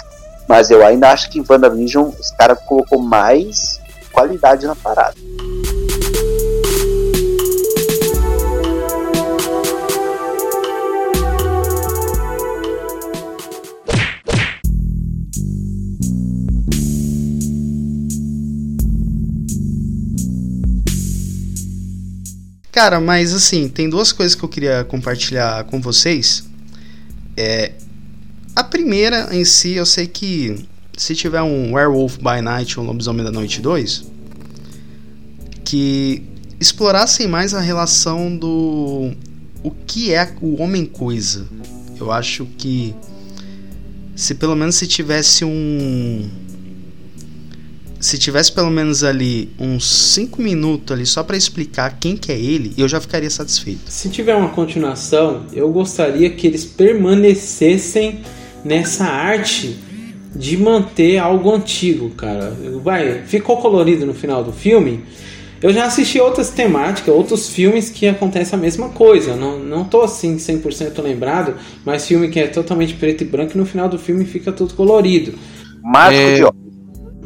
Mas eu ainda acho que em WandaVision os caras colocou mais qualidade na parada. Cara, mas assim, tem duas coisas que eu queria compartilhar com vocês. É, a primeira em si, eu sei que se tiver um Werewolf by Night ou um Lobisomem da Noite 2, que explorassem mais a relação do o que é o homem coisa. Eu acho que se pelo menos se tivesse um se tivesse pelo menos ali uns 5 minutos ali só para explicar quem que é ele, eu já ficaria satisfeito. Se tiver uma continuação, eu gostaria que eles permanecessem nessa arte de manter algo antigo, cara. Vai, ficou colorido no final do filme. Eu já assisti outras temáticas, outros filmes que acontece a mesma coisa. Não, não tô assim 100% lembrado, mas filme que é totalmente preto e branco e no final do filme fica tudo colorido. Mágico é... de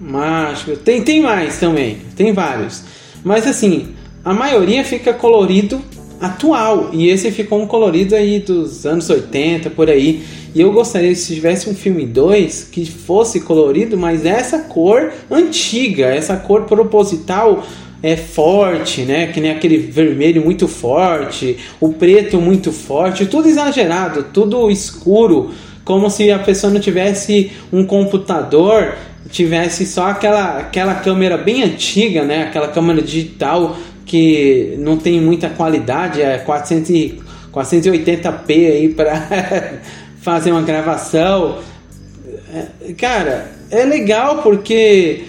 Mágico. Tem, tem mais também, tem vários. Mas assim, a maioria fica colorido atual. E esse ficou um colorido aí dos anos 80, por aí. E eu gostaria se tivesse um filme 2 que fosse colorido, mas essa cor antiga, essa cor proposital é forte, né? Que nem aquele vermelho muito forte, o preto muito forte, tudo exagerado, tudo escuro como se a pessoa não tivesse um computador, tivesse só aquela, aquela câmera bem antiga, né? Aquela câmera digital que não tem muita qualidade, é 400 480p aí para fazer uma gravação. É, cara, é legal porque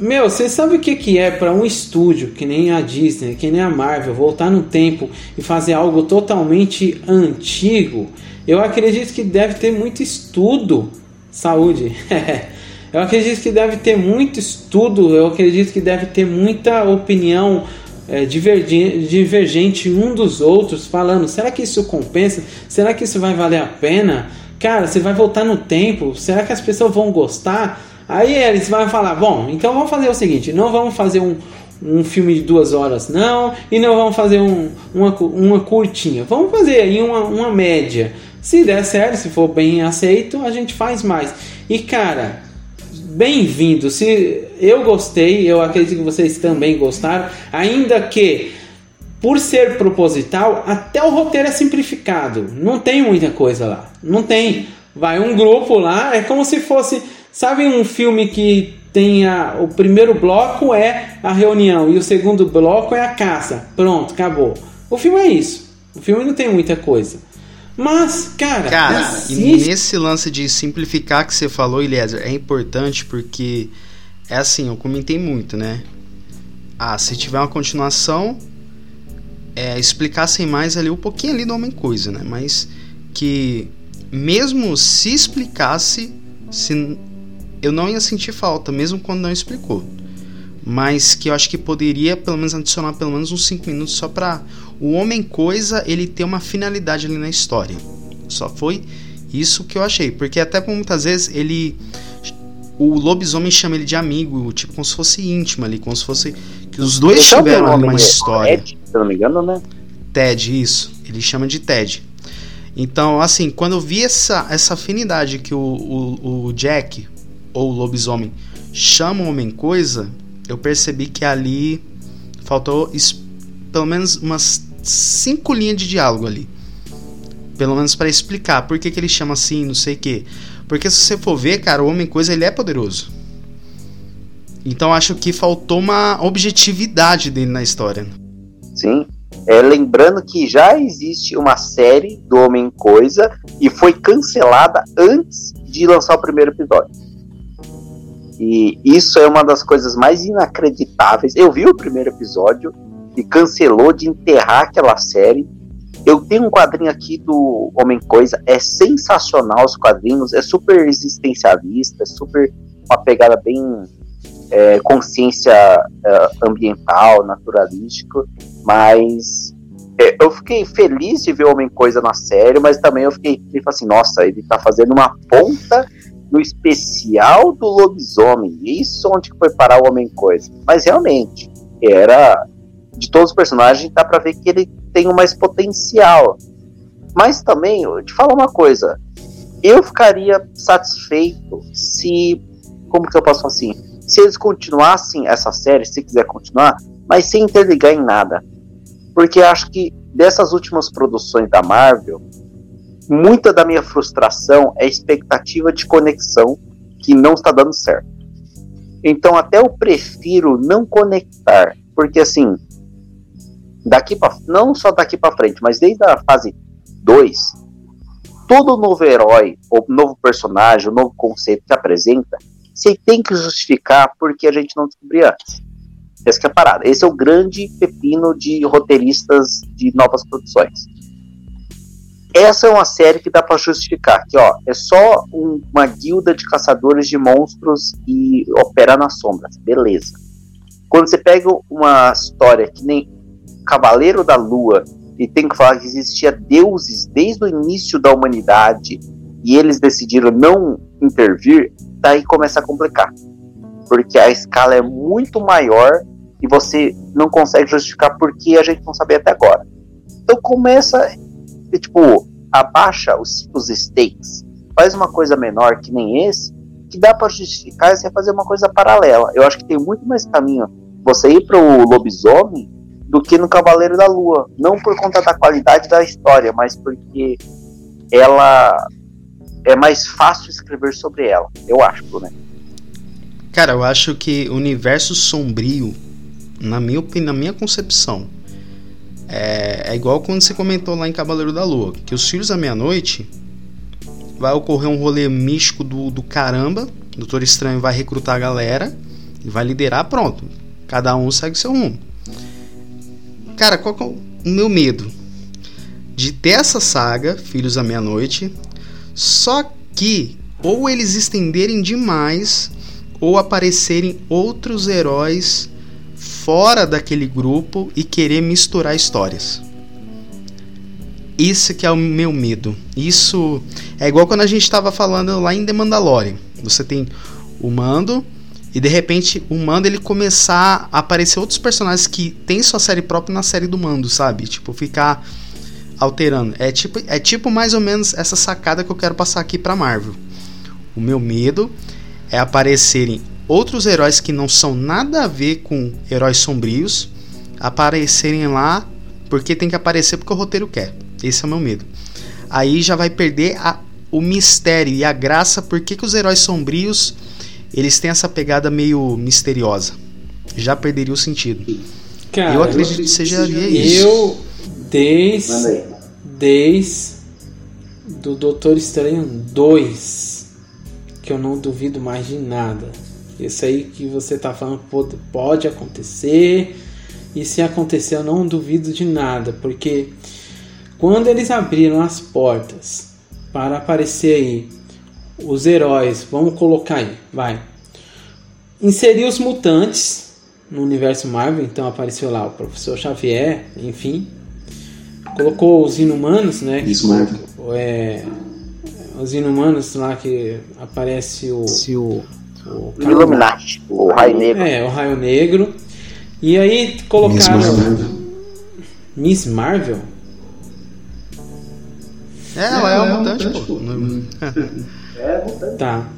meu, você sabe o que, que é para um estúdio que nem a Disney, que nem a Marvel, voltar no tempo e fazer algo totalmente antigo? Eu acredito que deve ter muito estudo. Saúde. eu acredito que deve ter muito estudo, eu acredito que deve ter muita opinião é, divergente um dos outros, falando: será que isso compensa? Será que isso vai valer a pena? Cara, você vai voltar no tempo? Será que as pessoas vão gostar? Aí eles vão falar: bom, então vamos fazer o seguinte: não vamos fazer um, um filme de duas horas, não, e não vamos fazer um, uma, uma curtinha. Vamos fazer aí uma, uma média. Se der certo, se for bem aceito, a gente faz mais. E cara, bem-vindo. Se eu gostei, eu acredito que vocês também gostaram, ainda que por ser proposital, até o roteiro é simplificado. Não tem muita coisa lá. Não tem. Vai um grupo lá, é como se fosse Sabe um filme que tem a, o primeiro bloco é a reunião e o segundo bloco é a caça. Pronto, acabou. O filme é isso. O filme não tem muita coisa. Mas, cara, cara assiste... nesse lance de simplificar que você falou, Eliezer, é importante porque é assim, eu comentei muito, né? Ah, se tiver uma continuação, é, explicassem mais ali um pouquinho ali do Homem Coisa, né? Mas que mesmo se explicasse, se eu não ia sentir falta, mesmo quando não explicou. Mas que eu acho que poderia pelo menos adicionar pelo menos uns 5 minutos só pra o homem coisa ele ter uma finalidade ali na história. Só foi isso que eu achei, porque até muitas vezes ele o lobisomem chama ele de amigo, tipo como se fosse íntimo ali, como se fosse que os dois então, tiveram uma história. Ted, se não me engano, né? Ted, isso. Ele chama de Ted. Então, assim, quando eu vi essa, essa afinidade que o, o, o Jack, ou lobisomem chama o homem coisa, eu percebi que ali faltou pelo menos umas cinco linhas de diálogo ali. Pelo menos para explicar por que, que ele chama assim, não sei o que. Porque se você for ver, cara, o homem coisa ele é poderoso. Então acho que faltou uma objetividade dele na história. Sim. É, lembrando que já existe uma série do Homem Coisa e foi cancelada antes de lançar o primeiro episódio. E isso é uma das coisas mais inacreditáveis. Eu vi o primeiro episódio e cancelou de enterrar aquela série. Eu tenho um quadrinho aqui do Homem Coisa, é sensacional os quadrinhos, é super existencialista, é super uma pegada bem é, consciência é, ambiental, naturalístico, mas é, eu fiquei feliz de ver Homem Coisa na série, mas também eu fiquei tipo assim, nossa, ele tá fazendo uma ponta no especial do lobisomem. Isso onde foi parar o Homem-Coisa. Mas realmente, era. De todos os personagens, dá pra ver que ele tem mais potencial. Mas também, eu te falo uma coisa. Eu ficaria satisfeito se. Como que eu posso falar assim? Se eles continuassem essa série, se quiser continuar, mas sem interligar em nada. Porque acho que dessas últimas produções da Marvel, muita da minha frustração é expectativa de conexão que não está dando certo. Então até eu prefiro não conectar, porque assim, daqui para não só daqui para frente, mas desde a fase 2, todo novo herói, ou novo personagem, ou novo conceito que apresenta, você tem que justificar porque a gente não descobriu antes. Essa é a parada. Esse é o grande pepino de roteiristas de novas produções essa é uma série que dá para justificar que ó é só um, uma guilda de caçadores de monstros e opera nas sombras beleza quando você pega uma história que nem Cavaleiro da Lua e tem que falar que existia deuses desde o início da humanidade e eles decidiram não intervir daí começa a complicar. Porque a escala é muito maior e você não consegue justificar porque a gente não sabia até agora. Então começa e, tipo, abaixa os, os stakes, faz uma coisa menor que nem esse, que dá para justificar você fazer uma coisa paralela. Eu acho que tem muito mais caminho você ir pro lobisomem do que no Cavaleiro da Lua. Não por conta da qualidade da história, mas porque ela é mais fácil escrever sobre ela, eu acho, né? Cara, eu acho que o universo sombrio, na minha na minha concepção, é, é igual quando você comentou lá em Cavaleiro da Lua, que os Filhos da Meia-Noite vai ocorrer um rolê místico do, do caramba, Doutor Estranho vai recrutar a galera e vai liderar, pronto. Cada um segue seu rumo. Cara, qual é o meu medo? De ter essa saga, Filhos da Meia-Noite, só que ou eles estenderem demais ou aparecerem outros heróis fora daquele grupo e querer misturar histórias. Isso que é o meu medo. Isso é igual quando a gente estava falando lá em The Mandalorian. Você tem o Mando e de repente o Mando ele começar a aparecer outros personagens que tem sua série própria na série do Mando, sabe? Tipo ficar alterando. É tipo é tipo mais ou menos essa sacada que eu quero passar aqui para Marvel. O meu medo é aparecerem outros heróis que não são nada a ver com heróis sombrios aparecerem lá porque tem que aparecer porque o roteiro quer. Esse é o meu medo. Aí já vai perder a, o mistério e a graça porque que os heróis sombrios eles têm essa pegada meio misteriosa. Já perderia o sentido. Cara, eu acredito que seja isso. Eu desde desde do Doutor Estranho 2 que eu não duvido mais de nada. Isso aí que você está falando pode, pode acontecer. E se acontecer, eu não duvido de nada, porque quando eles abriram as portas para aparecer aí os heróis, vamos colocar aí, vai. Inserir os mutantes no universo Marvel, então apareceu lá o Professor Xavier, enfim. Colocou os inumanos, né? Isso, Marvel. É, os inumanos lá que aparece o. Se o, o Illuminati, o Raio Negro. É, o Raio Negro. E aí colocaram. Miss Marvel. Miss Marvel? É, ela é, é mutante, mutante, pô. É. Tá.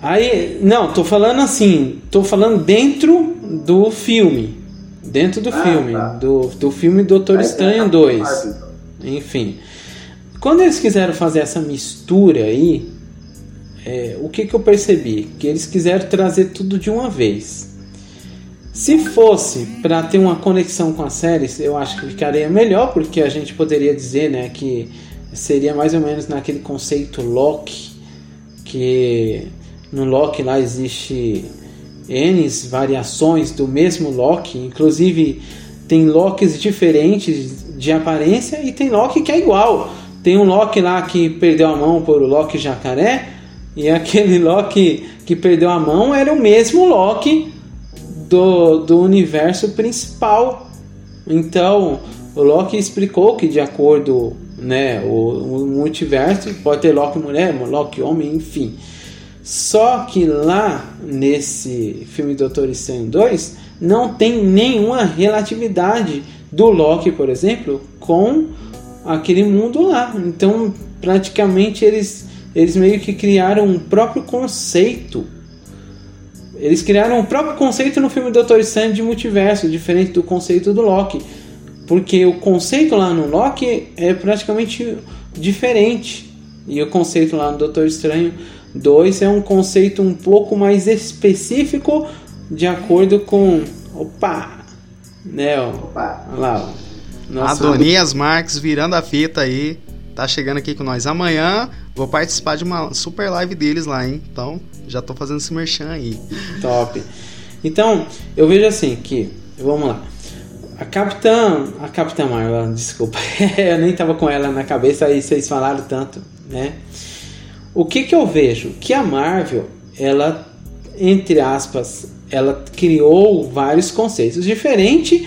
Aí, não, tô falando assim, tô falando dentro do filme. Dentro do ah, filme. Tá. Do, do filme Doutor Aí Estranho 2. Então. Enfim. Quando eles quiseram fazer essa mistura aí, é, o que, que eu percebi? Que eles quiseram trazer tudo de uma vez. Se fosse para ter uma conexão com as séries, eu acho que ficaria melhor, porque a gente poderia dizer né, que seria mais ou menos naquele conceito Loki, que no Loki lá existe N variações do mesmo Loki, inclusive tem Lokis diferentes de aparência e tem Loki que é igual. Tem um Loki lá que perdeu a mão por o Loki jacaré. E aquele Loki que perdeu a mão era o mesmo Loki do, do universo principal. Então, o Loki explicou que de acordo né, o, o multiverso pode ter Loki mulher, Loki homem, enfim. Só que lá nesse filme Doutor Estranho 2 não tem nenhuma relatividade do Loki, por exemplo, com aquele mundo lá. Então, praticamente eles eles meio que criaram um próprio conceito. Eles criaram um próprio conceito no filme Doutor Estranho de multiverso, diferente do conceito do Loki. Porque o conceito lá no Loki é praticamente diferente. E o conceito lá no Doutor Estranho 2 é um conceito um pouco mais específico de acordo com. Opa! Né, ó. Opa! Olha lá, ó. Nossa, Adonias Marques virando a fita aí. Tá chegando aqui com nós amanhã. Vou participar de uma super live deles lá, hein? Então, já tô fazendo esse merchan aí. Top. Então, eu vejo assim que. Vamos lá. A Capitã. A Capitã Marvel, desculpa. eu nem tava com ela na cabeça aí vocês falaram tanto, né? O que que eu vejo? Que a Marvel, ela, entre aspas, ela criou vários conceitos diferentes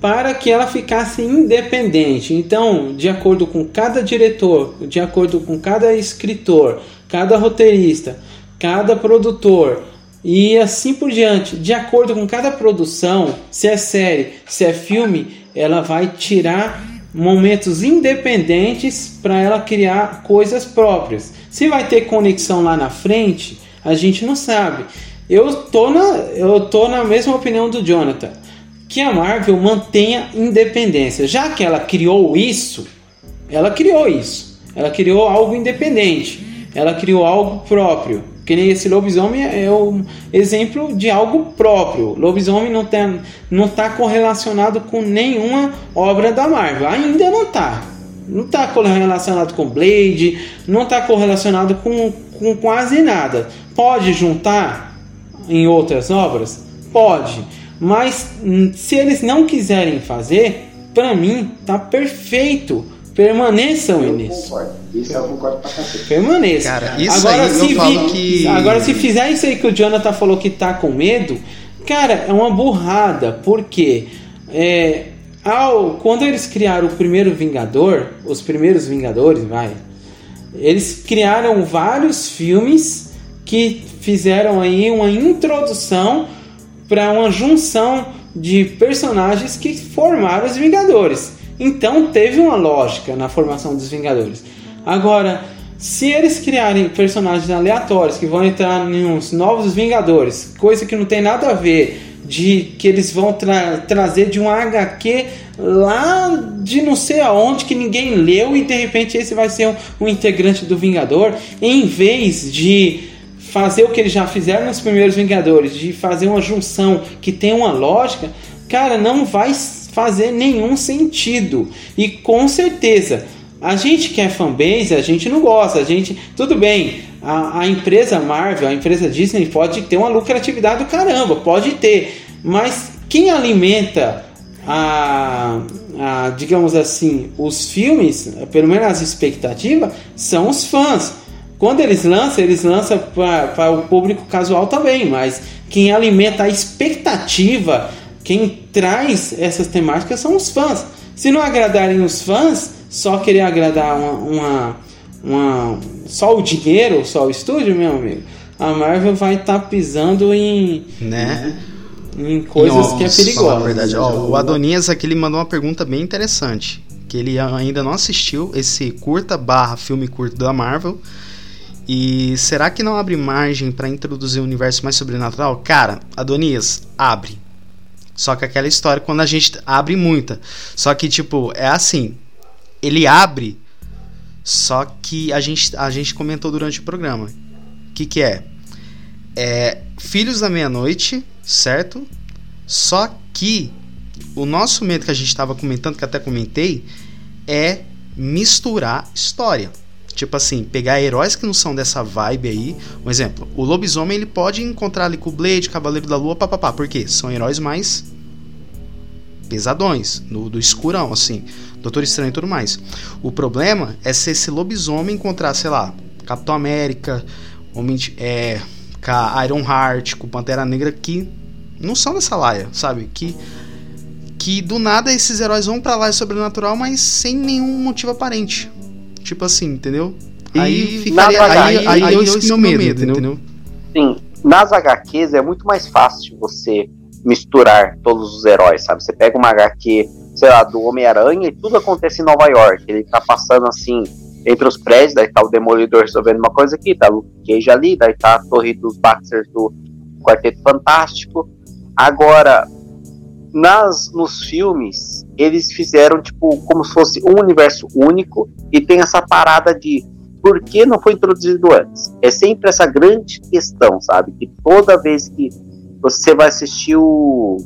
para que ela ficasse independente. Então, de acordo com cada diretor, de acordo com cada escritor, cada roteirista, cada produtor e assim por diante, de acordo com cada produção, se é série, se é filme, ela vai tirar momentos independentes para ela criar coisas próprias. Se vai ter conexão lá na frente, a gente não sabe. Eu tô na, eu tô na mesma opinião do Jonathan que a Marvel mantenha independência. Já que ela criou isso, ela criou isso. ela criou algo independente, ela criou algo próprio. Que nem esse lobisomem é um exemplo de algo próprio. Lobisomem não está não tá correlacionado com nenhuma obra da Marvel. Ainda não está. Não está correlacionado com Blade, não está correlacionado com, com quase nada. Pode juntar em outras obras? Pode. Mas hum, se eles não quiserem fazer, para mim tá perfeito Permaneçam eu nisso. Concordo. Isso eu concordo pra cacete. Permaneçam. Cara, isso agora, aí se eu falo que... Agora, se fizer isso aí que o Jonathan falou que tá com medo, cara, é uma burrada. Porque é, ao, quando eles criaram o primeiro Vingador, os primeiros Vingadores, vai, eles criaram vários filmes que fizeram aí uma introdução para uma junção de personagens que formaram os Vingadores. Então teve uma lógica na formação dos Vingadores. Agora, se eles criarem personagens aleatórios que vão entrar nos novos Vingadores, coisa que não tem nada a ver de que eles vão tra trazer de um HQ lá de não sei aonde que ninguém leu e de repente esse vai ser um, um integrante do Vingador, em vez de fazer o que eles já fizeram nos primeiros Vingadores, de fazer uma junção que tem uma lógica, cara, não vai fazer nenhum sentido. E com certeza, a gente que é fanbase, a gente não gosta. A gente, tudo bem, a, a empresa Marvel, a empresa Disney pode ter uma lucratividade do caramba, pode ter. Mas quem alimenta a, a, digamos assim, os filmes, pelo menos as expectativas, são os fãs. Quando eles lançam, eles lançam para o público casual também, mas quem alimenta a expectativa quem traz essas temáticas são os fãs. Se não agradarem os fãs, só querer agradar uma, uma, uma só o dinheiro, só o estúdio, meu amigo, a Marvel vai estar tá pisando em, né? em coisas que é perigosa. Verdade. Ó, o Adonias aqui ele mandou uma pergunta bem interessante, que ele ainda não assistiu esse curta barra filme curto da Marvel. E será que não abre margem para introduzir um universo mais sobrenatural? Cara, Adonias, abre. Só que aquela história quando a gente abre muita. Só que, tipo, é assim. Ele abre. Só que a gente, a gente comentou durante o programa. O que, que é? É. Filhos da Meia-Noite, certo? Só que o nosso medo que a gente estava comentando, que até comentei, é misturar história. Tipo assim, pegar heróis que não são dessa vibe aí. Um exemplo, o lobisomem ele pode encontrar ali com o Blade, Cavaleiro da Lua, papapá. Por quê? São heróis mais pesadões, no, do escurão, assim. Doutor Estranho e tudo mais. O problema é se esse lobisomem encontrar, sei lá, Capitão América, Homem de, é, com a Iron Heart, com Pantera Negra, que não são dessa laia, sabe? Que que do nada esses heróis vão para lá sobrenatural, mas sem nenhum motivo aparente. Tipo assim, entendeu? E aí ficaria. Aí, aí, aí, eu meu medo, medo entendeu? entendeu? Sim. Nas HQs é muito mais fácil você misturar todos os heróis, sabe? Você pega uma HQ, sei lá, do Homem-Aranha e tudo acontece em Nova York. Ele tá passando assim entre os prédios, daí tá o Demolidor resolvendo uma coisa aqui, tá o Cage ali, daí tá a Torre dos Baxters do Quarteto Fantástico. Agora, nas nos filmes, eles fizeram tipo como se fosse um universo único e tem essa parada de por que não foi introduzido antes? É sempre essa grande questão, sabe? Que toda vez que você vai assistir o,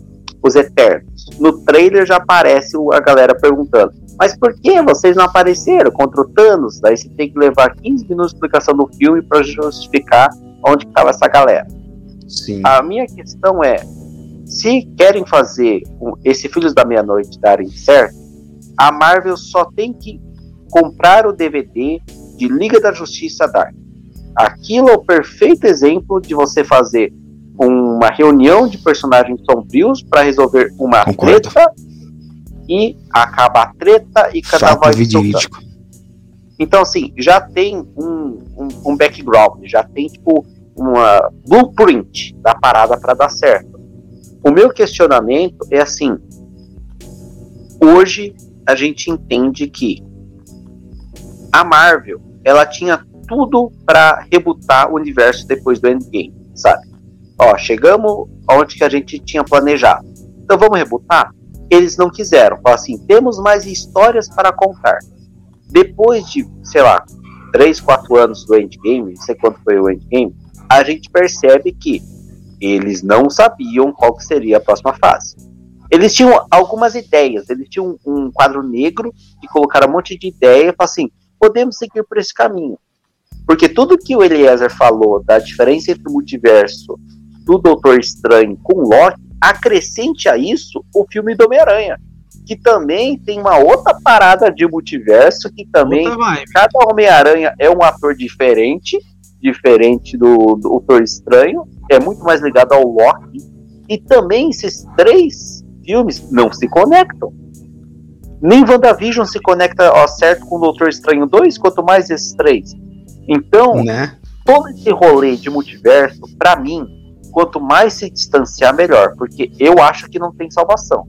os Eternos, no trailer já aparece a galera perguntando: mas por que vocês não apareceram contra o Thanos? Daí você tem que levar 15 minutos de explicação do filme para justificar onde estava essa galera. Sim. A minha questão é se querem fazer esse Filhos da Meia-Noite darem certo, a Marvel só tem que comprar o DVD de Liga da Justiça Dark. Aquilo é o perfeito exemplo de você fazer uma reunião de personagens sombrios para resolver uma Concordo. treta e acaba a treta e cada Fato voz Então, assim, já tem um, um, um background, já tem, tipo, uma blueprint da parada para dar certo. O meu questionamento é assim: hoje a gente entende que a Marvel ela tinha tudo para rebutar o universo depois do Endgame, sabe? Ó, chegamos onde que a gente tinha planejado. Então vamos rebutar? Eles não quiseram. Falaram assim: temos mais histórias para contar. depois de, sei lá, 3, 4 anos do Endgame, não sei quanto foi o Endgame, a gente percebe que eles não sabiam qual seria a próxima fase. Eles tinham algumas ideias, eles tinham um quadro negro e colocaram um monte de ideia e falaram assim, podemos seguir por esse caminho. Porque tudo que o Eliezer falou da diferença entre o multiverso do Doutor Estranho com Loki, acrescente a isso o filme do Homem-Aranha, que também tem uma outra parada de multiverso, que também cada Homem-Aranha é um ator diferente, diferente do, do Doutor Estranho, é muito mais ligado ao Loki, e também esses três filmes não se conectam. Nem WandaVision se conecta ao certo com o Doutor Estranho 2, quanto mais esses três. Então, né? todo esse rolê de multiverso, para mim, quanto mais se distanciar, melhor, porque eu acho que não tem salvação.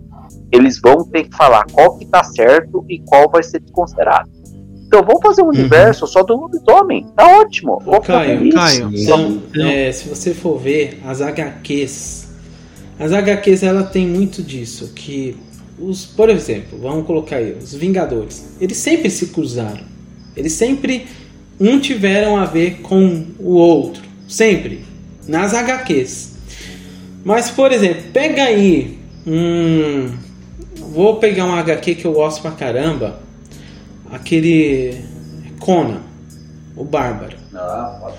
Eles vão ter que falar qual que tá certo e qual vai ser desconsiderado. Então vamos fazer um uhum. universo só do lobisomem. Tá ótimo. Ô, Caio, Caio, então, é, se você for ver as HQs, as HQs ela tem muito disso, que os, por exemplo, vamos colocar aí, os Vingadores, eles sempre se cruzaram. Eles sempre um tiveram a ver com o outro, sempre nas HQs. Mas por exemplo, pega aí um vou pegar um HQ que eu gosto pra caramba, aquele Conan, o Bárbaro. Ah,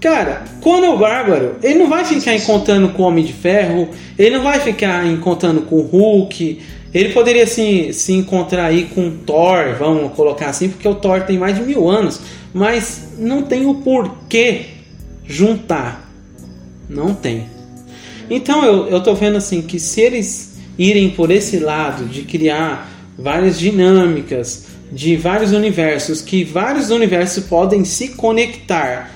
Cara, Conan o Bárbaro, ele não vai ficar encontrando com o Homem de Ferro, ele não vai ficar encontrando com o Hulk, ele poderia se, se encontrar aí com Thor, vamos colocar assim, porque o Thor tem mais de mil anos, mas não tem o porquê juntar. Não tem. Então eu, eu tô vendo assim que se eles irem por esse lado de criar várias dinâmicas, de vários universos, que vários universos podem se conectar,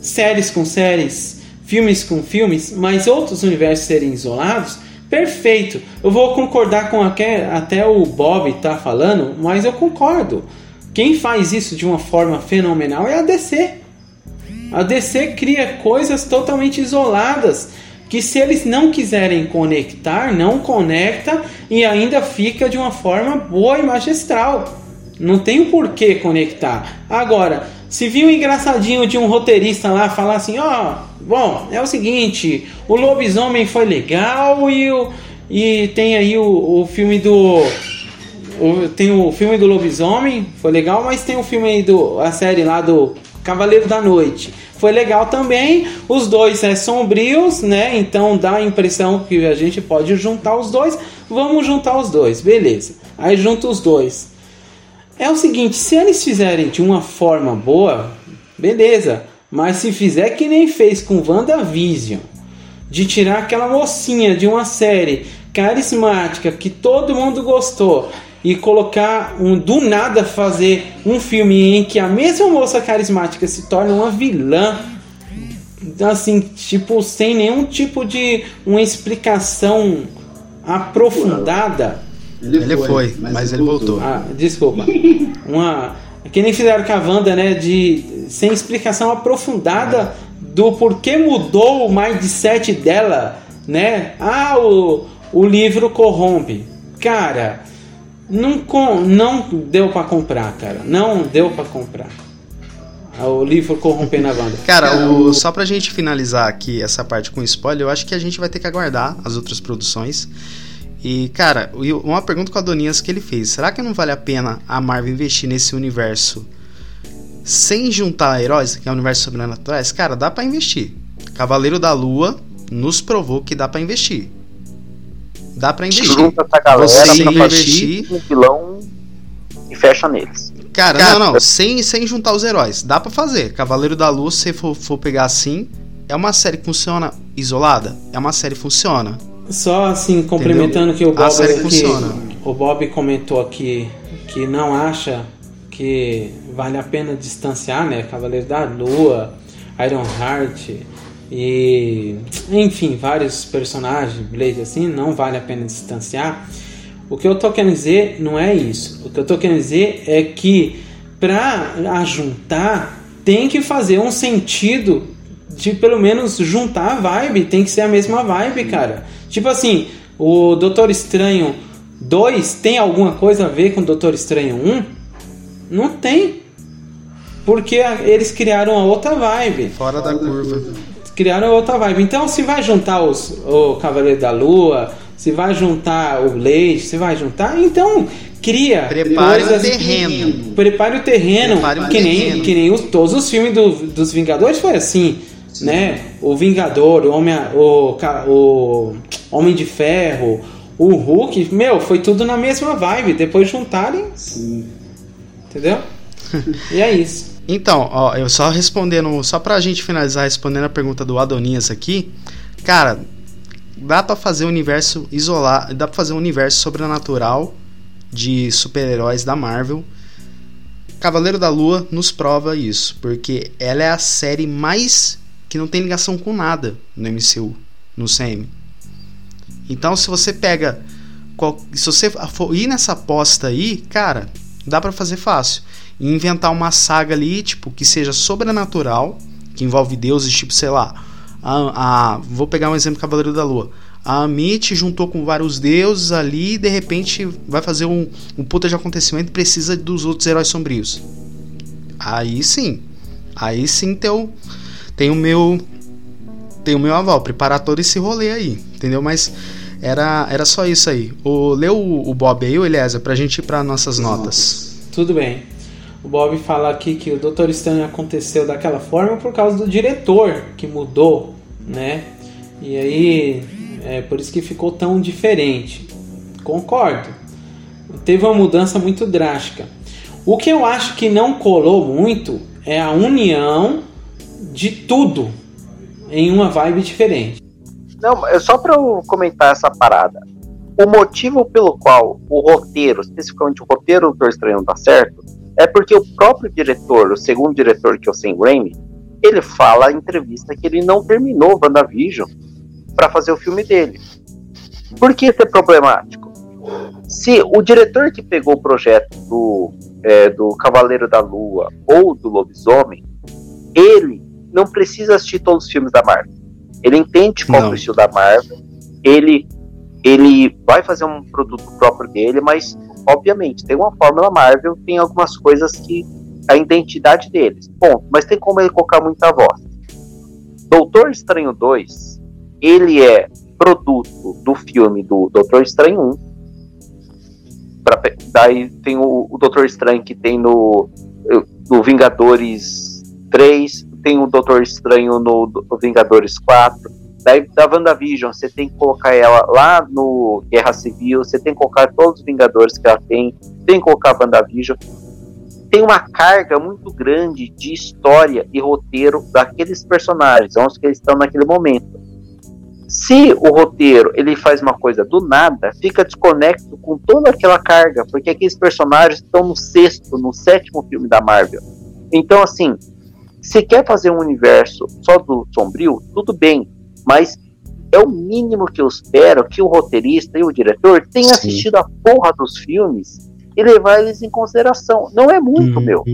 séries com séries, filmes com filmes, mas outros universos serem isolados, perfeito. Eu vou concordar com até, até o Bob tá falando, mas eu concordo. Quem faz isso de uma forma fenomenal é a DC. A DC cria coisas totalmente isoladas que se eles não quiserem conectar, não conecta e ainda fica de uma forma boa e magistral. Não tem o porquê conectar. Agora, se viu um engraçadinho de um roteirista lá falar assim, ó, oh, bom, é o seguinte, o lobisomem foi legal e, o, e tem aí o, o filme do o, tem o filme do lobisomem, foi legal, mas tem o filme aí do a série lá do Cavaleiro da Noite. Foi legal também. Os dois é sombrios, né? Então dá a impressão que a gente pode juntar os dois. Vamos juntar os dois, beleza. Aí junta os dois. É o seguinte, se eles fizerem de uma forma boa, beleza. Mas se fizer que nem fez com WandaVision, de tirar aquela mocinha de uma série carismática que todo mundo gostou e colocar um do nada fazer um filme em que a mesma moça carismática se torna uma vilã assim tipo sem nenhum tipo de uma explicação aprofundada ele, ele foi, foi, mas, mas ele voltou, voltou. Ah, desculpa uma que nem fizeram com a Wanda, né de sem explicação aprofundada do porquê mudou o mindset dela né ah o, o livro corrompe cara não, com, não deu para comprar, cara. Não deu para comprar. O livro Corrompendo a Banda. Cara, o, só pra gente finalizar aqui essa parte com spoiler, eu acho que a gente vai ter que aguardar as outras produções. E, cara, uma pergunta com a Donias que ele fez: será que não vale a pena a Marvel investir nesse universo sem juntar heróis, que é o universo sobrenaturais? Cara, dá para investir. Cavaleiro da Lua nos provou que dá para investir. Dá pra investir. Junta essa galera Você pra investir um vilão e fecha neles. Cara, Cara, não, não. Sem, sem juntar os heróis. Dá para fazer. Cavaleiro da Luz, se for, for pegar assim, é uma série que funciona isolada? É uma série que funciona. Só assim, complementando Entendeu? que o Bob. Que. O Bob comentou aqui que não acha que vale a pena distanciar, né? Cavaleiro da Lua, Iron Heart, e enfim, vários personagens, Blade assim, não vale a pena distanciar. O que eu tô querendo dizer não é isso. O que eu tô querendo dizer é que para ajuntar tem que fazer um sentido de pelo menos juntar a vibe, tem que ser a mesma vibe, cara. Tipo assim, o Doutor Estranho 2 tem alguma coisa a ver com o Doutor Estranho 1? Não tem. Porque eles criaram a outra vibe. Fora da curva. Criaram outra vibe. Então, se vai juntar os, o Cavaleiro da Lua, se vai juntar o Blade, se vai juntar, então cria prepare coisas, o terreno. Prepare o terreno, prepare que, terreno. Nem, que nem os, todos os filmes do, dos Vingadores foi assim. Sim. né? O Vingador, o Homem, o, o Homem de Ferro, o Hulk, meu, foi tudo na mesma vibe. Depois juntarem. Sim. Entendeu? e é isso. Então, ó, eu só respondendo, só pra gente finalizar respondendo a pergunta do Adonias aqui, cara, dá para fazer um universo isolado, dá para fazer um universo sobrenatural de super-heróis da Marvel. Cavaleiro da Lua nos prova isso, porque ela é a série mais que não tem ligação com nada no MCU, no CM. Então, se você pega. Se você for ir nessa aposta aí, cara, dá para fazer fácil. E inventar uma saga ali, tipo, que seja sobrenatural, que envolve deuses, tipo, sei lá. A, a, vou pegar um exemplo Cavaleiro da Lua. A Amit juntou com vários deuses ali e de repente vai fazer um, um puta de acontecimento e precisa dos outros heróis sombrios. Aí sim. Aí sim teu, tem o meu tem o meu aval, preparar todo esse rolê aí, entendeu? Mas era, era só isso aí. O, leu o, o Bob aí, o Eliezer, pra gente ir para nossas notas. Tudo bem. O Bob fala aqui que o Doutor Estranho aconteceu daquela forma por causa do diretor que mudou, né? E aí é por isso que ficou tão diferente. Concordo. Teve uma mudança muito drástica. O que eu acho que não colou muito é a união de tudo em uma vibe diferente. Não, é só para eu comentar essa parada. O motivo pelo qual o roteiro, especificamente o roteiro do Doutor Estranho dá certo, é porque o próprio diretor, o segundo diretor que é o Sam Raimi, ele fala em entrevista que ele não terminou WandaVision para fazer o filme dele. Por que isso é problemático? Se o diretor que pegou o projeto do, é, do Cavaleiro da Lua ou do Lobisomem, ele não precisa assistir todos os filmes da Marvel. Ele entende qual é o estilo da Marvel, ele, ele vai fazer um produto próprio dele, mas, obviamente, tem uma fórmula Marvel, tem algumas coisas que a identidade deles. Ponto. Mas tem como ele colocar muita voz. Doutor Estranho 2, ele é produto do filme do Doutor Estranho 1. Pra, daí tem o, o Doutor Estranho que tem no, no Vingadores 3, tem o Doutor Estranho no, Vingadores 4. Daí da WandaVision, você tem que colocar ela lá no Guerra Civil, você tem que colocar todos os Vingadores que ela tem, tem que colocar a WandaVision. Tem uma carga muito grande de história e roteiro daqueles personagens, onde eles estão naquele momento. Se o roteiro ele faz uma coisa do nada, fica desconecto com toda aquela carga, porque aqueles personagens estão no sexto, no sétimo filme da Marvel. Então, assim, se quer fazer um universo só do sombrio, tudo bem, mas é o mínimo que eu espero que o roteirista e o diretor tenham Sim. assistido a porra dos filmes e levar eles em consideração. Não é muito, uhum. meu.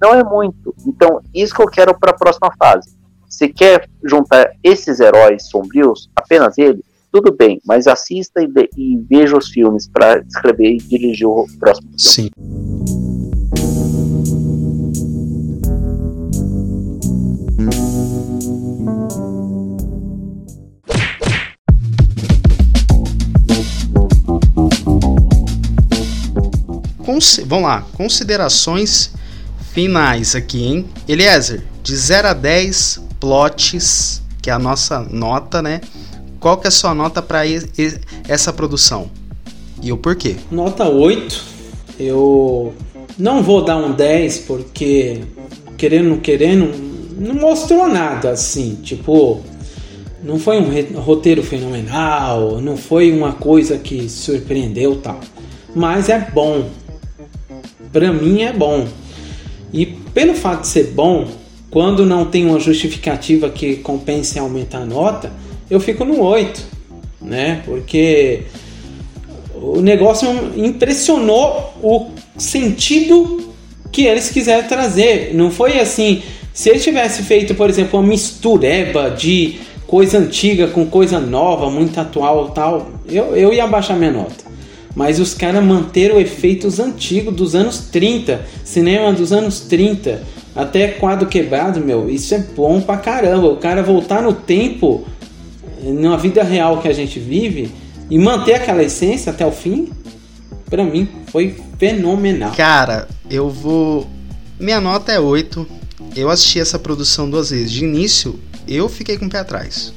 Não é muito. Então, isso que eu quero para a próxima fase. Se quer juntar esses heróis sombrios, apenas ele, tudo bem, mas assista e, e veja os filmes para escrever e dirigir o próximo filme. Sim. Vamos lá, considerações finais aqui, hein? Eliezer, de 0 a 10 plots, que é a nossa nota, né? Qual que é a sua nota para essa produção? E o porquê? Nota 8. Eu não vou dar um 10 porque querendo não querendo não mostrou nada assim, tipo, não foi um roteiro fenomenal, não foi uma coisa que surpreendeu tal. Mas é bom, para mim é bom. E pelo fato de ser bom, quando não tem uma justificativa que compense aumentar a nota, eu fico no 8, né? Porque o negócio impressionou o sentido que eles quiseram trazer. Não foi assim, se ele tivesse feito, por exemplo, uma mistureba de coisa antiga com coisa nova, muito atual tal, eu, eu ia baixar minha nota. Mas os caras manteram efeitos antigos dos anos 30, cinema dos anos 30, até quadro quebrado, meu, isso é bom pra caramba. O cara voltar no tempo, na vida real que a gente vive, e manter aquela essência até o fim, para mim foi fenomenal. Cara, eu vou. Minha nota é 8. Eu assisti essa produção duas vezes. De início, eu fiquei com o pé atrás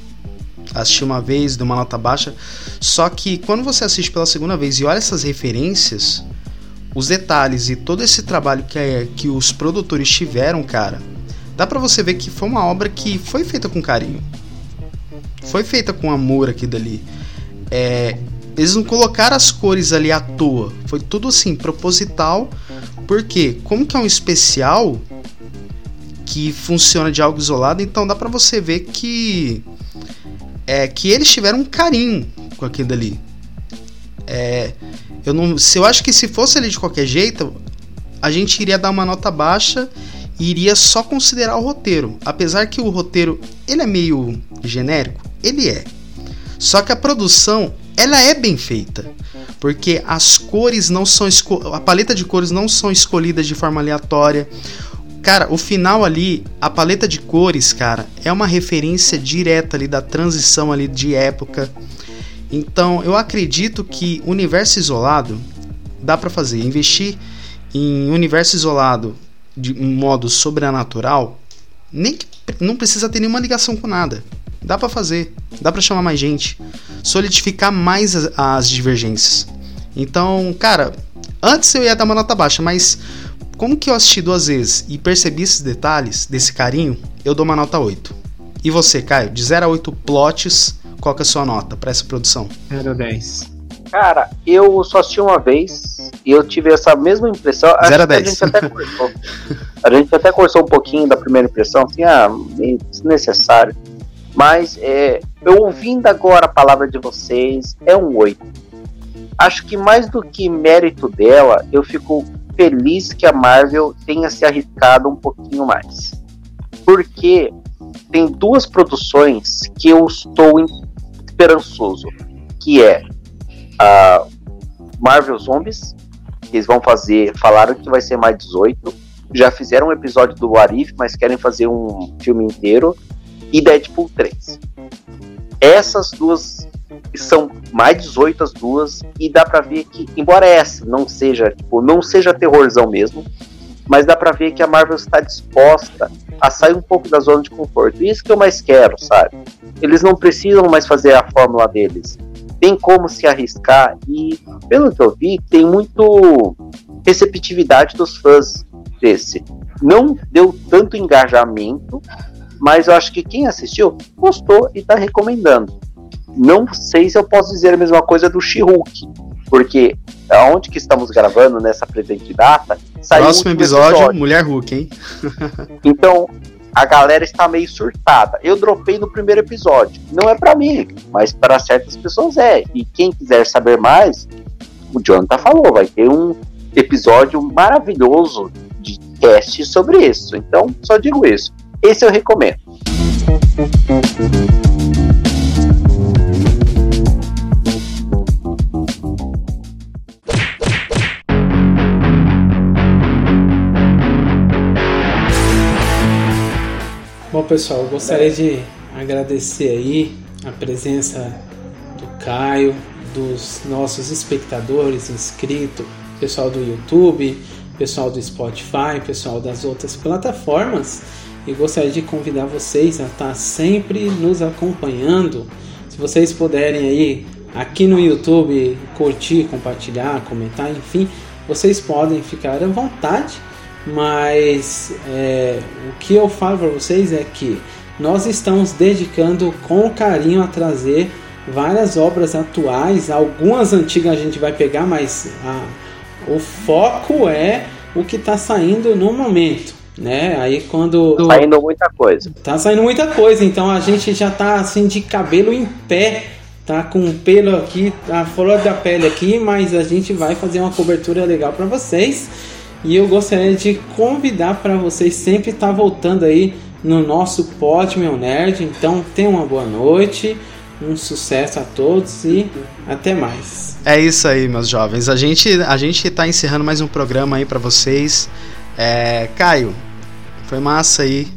assisti uma vez, de uma nota baixa. Só que quando você assiste pela segunda vez e olha essas referências, os detalhes e todo esse trabalho que, é, que os produtores tiveram, cara, dá para você ver que foi uma obra que foi feita com carinho. Foi feita com amor aqui dali. É, eles não colocaram as cores ali à toa. Foi tudo assim, proposital. Porque, como que é um especial que funciona de algo isolado, então dá para você ver que é que eles tiveram um carinho com aquilo ali. É, eu não, se eu acho que se fosse ali de qualquer jeito, a gente iria dar uma nota baixa e iria só considerar o roteiro. Apesar que o roteiro ele é meio genérico, ele é. Só que a produção ela é bem feita, porque as cores não são a paleta de cores não são escolhidas de forma aleatória. Cara, o final ali, a paleta de cores, cara, é uma referência direta ali da transição ali de época. Então, eu acredito que universo isolado dá para fazer. Investir em universo isolado de um modo sobrenatural, nem que, não precisa ter nenhuma ligação com nada. Dá para fazer, dá para chamar mais gente, solidificar mais as, as divergências. Então, cara, antes eu ia dar uma nota baixa, mas como que eu assisti duas vezes e percebi esses detalhes, desse carinho, eu dou uma nota 8. E você, Caio, de 0 a 8 plots, qual que é a sua nota para essa produção? 0 a 10. Cara, eu só assisti uma vez e eu tive essa mesma impressão. 0 a 10. A gente até conversou. a gente até conversou um pouquinho da primeira impressão, assim, ah, desnecessário. Mas é, eu ouvindo agora a palavra de vocês, é um 8. Acho que mais do que mérito dela, eu fico feliz que a Marvel tenha se arriscado um pouquinho mais. Porque tem duas produções que eu estou esperançoso, que é a Marvel Zombies, que eles vão fazer, falaram que vai ser mais 18, já fizeram um episódio do Arif, mas querem fazer um filme inteiro, e Deadpool 3. Essas duas são mais 18 as duas e dá para ver que embora essa não seja tipo não seja terrorzão mesmo mas dá para ver que a Marvel está disposta a sair um pouco da zona de conforto. Isso que eu mais quero sabe? Eles não precisam mais fazer a fórmula deles. Tem como se arriscar e pelo que eu vi tem muito receptividade dos fãs desse. Não deu tanto engajamento mas eu acho que quem assistiu gostou e está recomendando não sei se eu posso dizer a mesma coisa do She-Hulk, porque aonde que estamos gravando nessa presente data, saiu Próximo episódio, episódio, Mulher Hulk, hein? então, a galera está meio surtada. Eu dropei no primeiro episódio. Não é para mim, mas para certas pessoas é. E quem quiser saber mais, o Jonathan falou, vai ter um episódio maravilhoso de teste sobre isso. Então, só digo isso. Esse eu recomendo. Pessoal, gostaria de agradecer aí a presença do Caio, dos nossos espectadores inscritos, pessoal do YouTube, pessoal do Spotify, pessoal das outras plataformas. E gostaria de convidar vocês a estar sempre nos acompanhando. Se vocês puderem aí aqui no YouTube curtir, compartilhar, comentar, enfim, vocês podem ficar à vontade mas é, o que eu falo para vocês é que nós estamos dedicando com carinho a trazer várias obras atuais, algumas antigas a gente vai pegar, mas a, o foco é o que está saindo no momento, né? Aí quando tá saindo muita coisa, tá saindo muita coisa, então a gente já tá assim de cabelo em pé, tá com pelo aqui, a flor da pele aqui, mas a gente vai fazer uma cobertura legal para vocês. E eu gostaria de convidar para vocês sempre estar tá voltando aí no nosso Pod Meu Nerd. Então tenham uma boa noite, Um sucesso a todos e até mais. É isso aí, meus jovens. A gente a gente tá encerrando mais um programa aí para vocês. É, Caio, foi massa aí.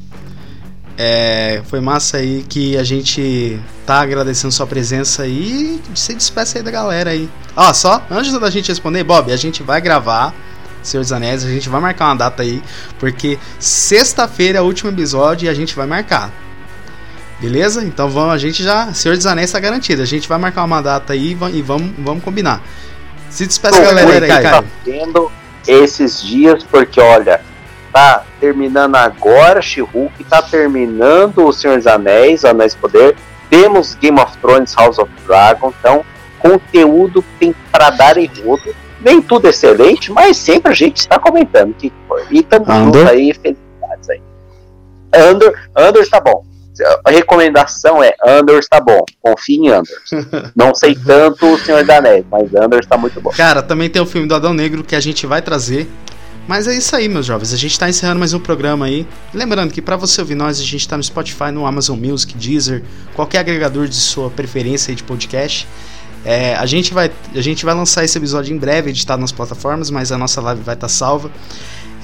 É, foi massa aí que a gente tá agradecendo sua presença aí e se despeça aí da galera aí. Ó, só antes da gente responder, Bob, a gente vai gravar Senhor dos Anéis, a gente vai marcar uma data aí, porque sexta-feira é o último episódio e a gente vai marcar. Beleza? Então vamos, a gente já. Senhor dos Anéis tá garantido. A gente vai marcar uma data aí e vamos, vamos combinar. Se despeça galera aí, Caio. Tá esses dias, porque olha, tá terminando agora She-Hulk, tá terminando o Senhor dos Anéis, Anéis Poder. Temos Game of Thrones, House of Dragon, então conteúdo tem para dar em rodo. Nem tudo excelente, mas sempre a gente está comentando que foi. E tamo junto aí, felicidades aí. Andor, Andor está bom. A recomendação é Andor está bom. Confie em Andor. Não sei tanto o Senhor da Neve, mas Andor está muito bom. Cara, também tem o filme do Adão Negro que a gente vai trazer. Mas é isso aí, meus jovens. A gente está encerrando mais um programa aí. Lembrando que para você ouvir nós, a gente está no Spotify, no Amazon Music, Deezer, qualquer agregador de sua preferência de podcast. É, a, gente vai, a gente vai lançar esse episódio em breve, editado nas plataformas, mas a nossa live vai estar tá salva.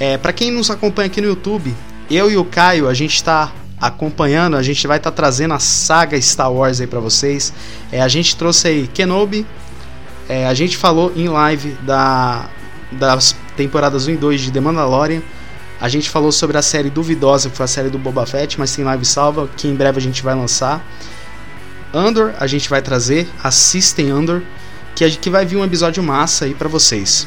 É, para quem nos acompanha aqui no YouTube, eu e o Caio, a gente está acompanhando, a gente vai estar tá trazendo a saga Star Wars aí para vocês. É, a gente trouxe aí Kenobi, é, a gente falou em live da, das temporadas 1 e 2 de The Mandalorian. A gente falou sobre a série duvidosa, que foi a série do Boba Fett, mas tem live salva, que em breve a gente vai lançar. Andor, a gente vai trazer, assistem Andor, que, que vai vir um episódio massa aí para vocês.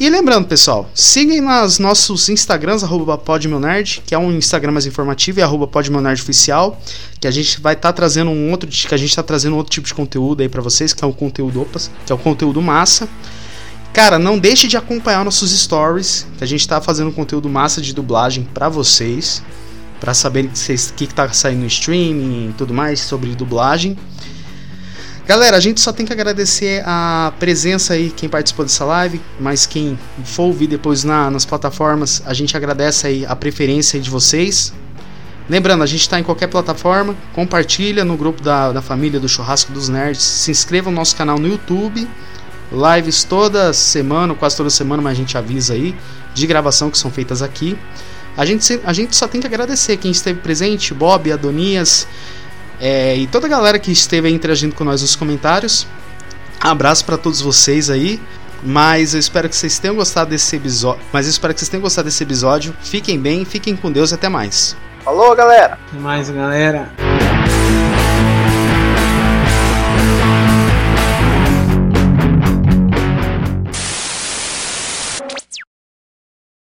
E lembrando, pessoal, sigam nos nossos Instagrams, arroba podmeonerd, que é um Instagram mais informativo, e arroba oficial, que a gente vai estar tá trazendo um outro, que a gente está trazendo outro tipo de conteúdo aí para vocês, que é o conteúdo opas, que é o conteúdo massa. Cara, não deixe de acompanhar nossos stories, que a gente está fazendo conteúdo massa de dublagem para vocês, para saberem o que, está saindo no streaming e tudo mais sobre dublagem. Galera, a gente só tem que agradecer a presença aí, quem participou dessa live, mas quem for ouvir depois na, nas plataformas, a gente agradece aí a preferência de vocês. Lembrando, a gente está em qualquer plataforma, compartilha no grupo da, da família do Churrasco dos Nerds, se inscreva no nosso canal no YouTube, lives toda semana, quase toda semana, mas a gente avisa aí, de gravação que são feitas aqui. A gente, a gente só tem que agradecer quem esteve presente, Bob, Adonias, é, e toda a galera que esteve interagindo com nós nos comentários. Abraço para todos vocês aí. Mas eu espero que vocês tenham gostado desse episódio. Mas eu espero que vocês tenham gostado desse episódio. Fiquem bem, fiquem com Deus e até mais. Falou, galera! Até mais, galera!